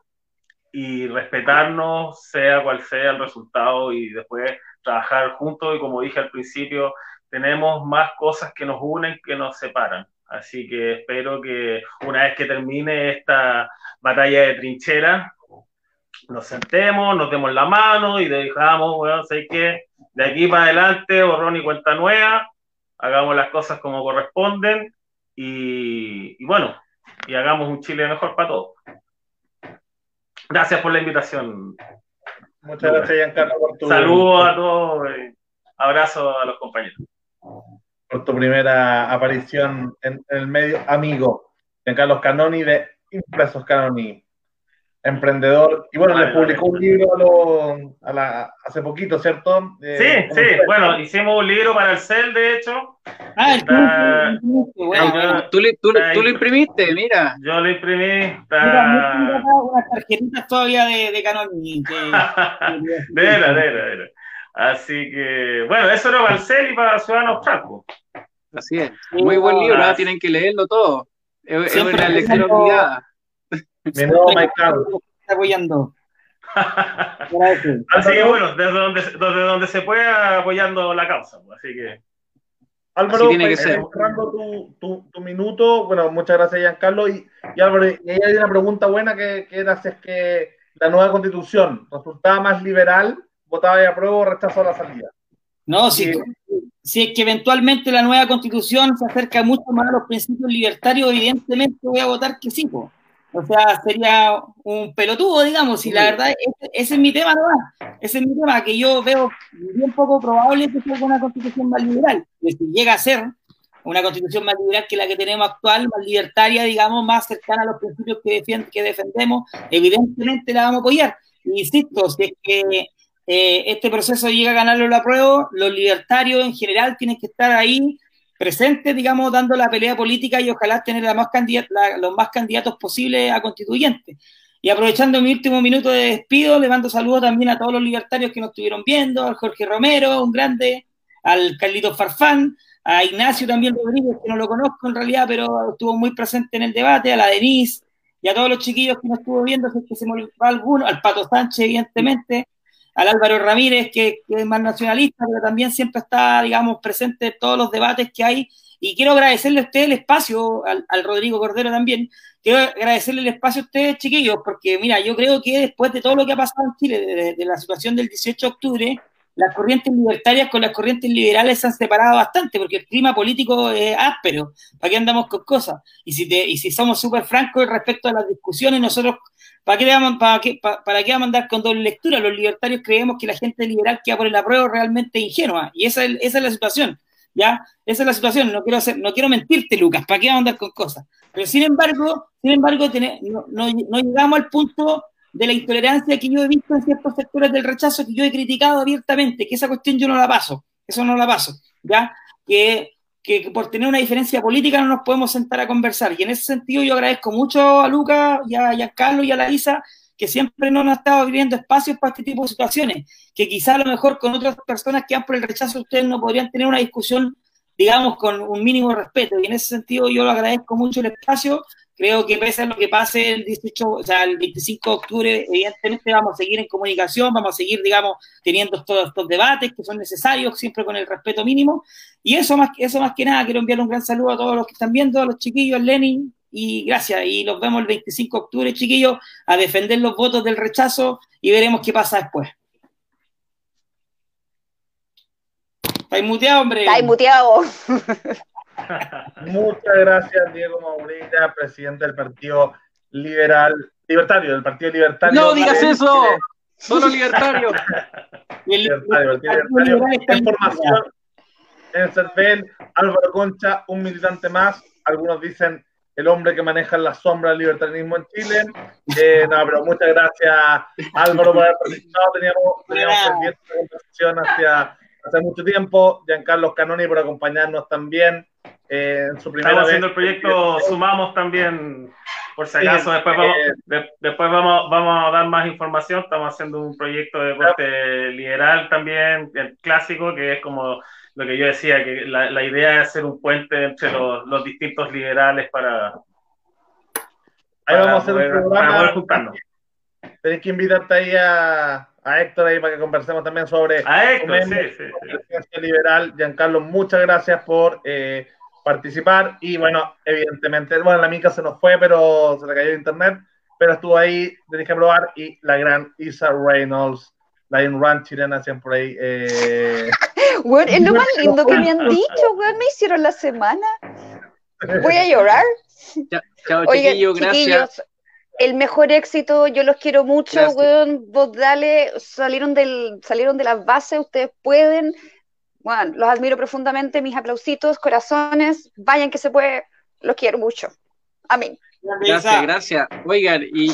y respetarnos, sea cual sea el resultado, y después trabajar juntos. Y como dije al principio, tenemos más cosas que nos unen que nos separan. Así que espero que una vez que termine esta batalla de trinchera, nos sentemos, nos demos la mano y dejamos, bueno, sé que de aquí para adelante, borrón y cuenta nueva, hagamos las cosas como corresponden y, bueno, y hagamos un Chile mejor para todos. Gracias por la invitación. Muchas gracias, Giancarlo, por tu... Saludos a todos, abrazo a los compañeros. Por tu primera aparición en, el medio, amigo, Giancarlo Canoni de Impresos Canoni emprendedor. Y bueno, le publicó un libro hace poquito, ¿cierto? Eh, sí, sí, bueno, hicimos un libro para el CEL, de hecho. Ah, tú, lo imprimiste, mira. Yo lo imprimí. Está... Mira, unas tarjetitas todavía de, de Canon. [laughs] de vera, de vera, Así que, bueno, eso era para el CEL y para Ciudadanos Franco. Así es. Muy buen libro, ¿ah? tienen que leerlo todo. Es, una lección obligada. Mi nuevo Mike Está apoyando. [laughs] así que bueno, desde donde, desde donde se puede apoyando la causa. Pues, así que. Álvaro, tiene que ser. Tu, tu, tu, minuto. Bueno, muchas gracias, Giancarlo. Y, y Álvaro, y ahí hay una pregunta buena que, que era si es que la nueva constitución resultaba más liberal, votaba de apruebo o rechazó la salida. No, si, si es que eventualmente la nueva constitución se acerca mucho más a los principios libertarios, evidentemente voy a votar que sí. Po. O sea, sería un pelotudo, digamos, y la verdad, ese, es mi tema, ¿no? Ese es mi tema, que yo veo bien poco probable que sea una constitución más liberal. Que si llega a ser una constitución más liberal que la que tenemos actual, más libertaria, digamos, más cercana a los principios que, que defendemos, evidentemente la vamos a apoyar. insisto, si es que eh, este proceso llega a ganarlo la prueba, los libertarios en general tienen que estar ahí presente, digamos, dando la pelea política y ojalá tener la más los más candidatos posibles a constituyentes. Y aprovechando mi último minuto de despido, le mando saludos también a todos los libertarios que nos estuvieron viendo, al Jorge Romero, un grande, al Carlito Farfán, a Ignacio también Rodríguez, que no lo conozco en realidad, pero estuvo muy presente en el debate, a la Denise y a todos los chiquillos que nos estuvo viendo, si es que se me olvidó alguno, al Pato Sánchez, evidentemente, al Álvaro Ramírez, que, es más nacionalista, pero también siempre está, digamos, presente en todos los debates que hay. Y quiero agradecerle a ustedes el espacio, al, Rodrigo Cordero también, quiero agradecerle el espacio a ustedes, chiquillos, porque mira, yo creo que después de todo lo que ha pasado en Chile, de la situación del 18 de octubre, las corrientes libertarias con las corrientes liberales se han separado bastante, porque el clima político es áspero. ¿Para qué andamos con cosas? Y si, te, y si somos súper francos respecto a las discusiones, nosotros ¿Para qué, vamos, para, qué, para, qué vamos a andar con doble lectura? Los libertarios creemos que la gente liberal que va por el apruebo realmente ingenua. Y esa es, la situación. ¿Ya? Esa es la situación. No quiero, hacer, no quiero mentirte, Lucas. ¿Para qué vamos a andar con cosas? Pero sin embargo, sin embargo no, llegamos al punto de la intolerancia que yo he visto en ciertos sectores del rechazo que yo he criticado abiertamente, que esa cuestión yo no la paso, eso no la paso, ¿ya? Que que por tener una diferencia política no nos podemos sentar a conversar. Y en ese sentido yo agradezco mucho a Lucas y a, Carlos y a la Isa que siempre nos han estado abriendo espacios para este tipo de situaciones, que quizá a lo mejor con otras personas que han por el rechazo ustedes no podrían tener una discusión, digamos, con un mínimo respeto. Y en ese sentido yo lo agradezco mucho el espacio Creo que pese a lo que pase el 18, o sea, el 25 de octubre, evidentemente vamos a seguir en comunicación, vamos a seguir, digamos, teniendo todos estos debates que son necesarios, siempre con el respeto mínimo. Y eso más, eso más que nada, quiero enviar un gran saludo a todos los que están viendo, a los chiquillos, Lenin, y gracias. Y nos vemos el 25 de octubre, chiquillos, a defender los votos del rechazo y veremos qué pasa después. Estáis muteado, hombre. Estáis muteado. [laughs] Muchas gracias, Diego Maurita, presidente del Partido Liberal, Libertario, del Partido Libertario. No digas eso, solo libertario. [laughs] libertario, libertario. Información en el CERVEL, Álvaro Concha, un militante más. Algunos dicen el hombre que maneja la sombra del libertarismo en Chile. Eh, no, pero muchas gracias, Álvaro, por haber participado. Teníamos, teníamos pendiente una conversación hacia hace mucho tiempo. Giancarlo Canoni por acompañarnos también. Eh, en su primera Estamos haciendo el proyecto Sumamos también, por si acaso. después, vamos, eh, después vamos, vamos a dar más información. Estamos haciendo un proyecto de corte liberal también, clásico, que es como lo que yo decía, que la, la idea es hacer un puente entre los, los distintos liberales para, Ahí vamos a hacer un programa tenéis que invitarte ahí a, a Héctor ahí para que conversemos también sobre a Héctor, sí, sí, liberal. Giancarlo, muchas gracias por eh, participar y bueno, evidentemente, bueno, la mica se nos fue, pero se le cayó el internet, pero estuvo ahí, tenéis que probar y la gran Isa Reynolds, la Run chilena siempre ahí. Eh... [laughs] Bueno, es lo más lindo que me han dicho, weón, me hicieron la semana. Voy a llorar. Chao, chiquillo, gracias el mejor éxito, yo los quiero mucho, weón, vos dale, salieron, del, salieron de las bases, ustedes pueden, bueno, los admiro profundamente, mis aplausitos, corazones, vayan que se puede, los quiero mucho. Amén. Gracias, gracias. Oigan, y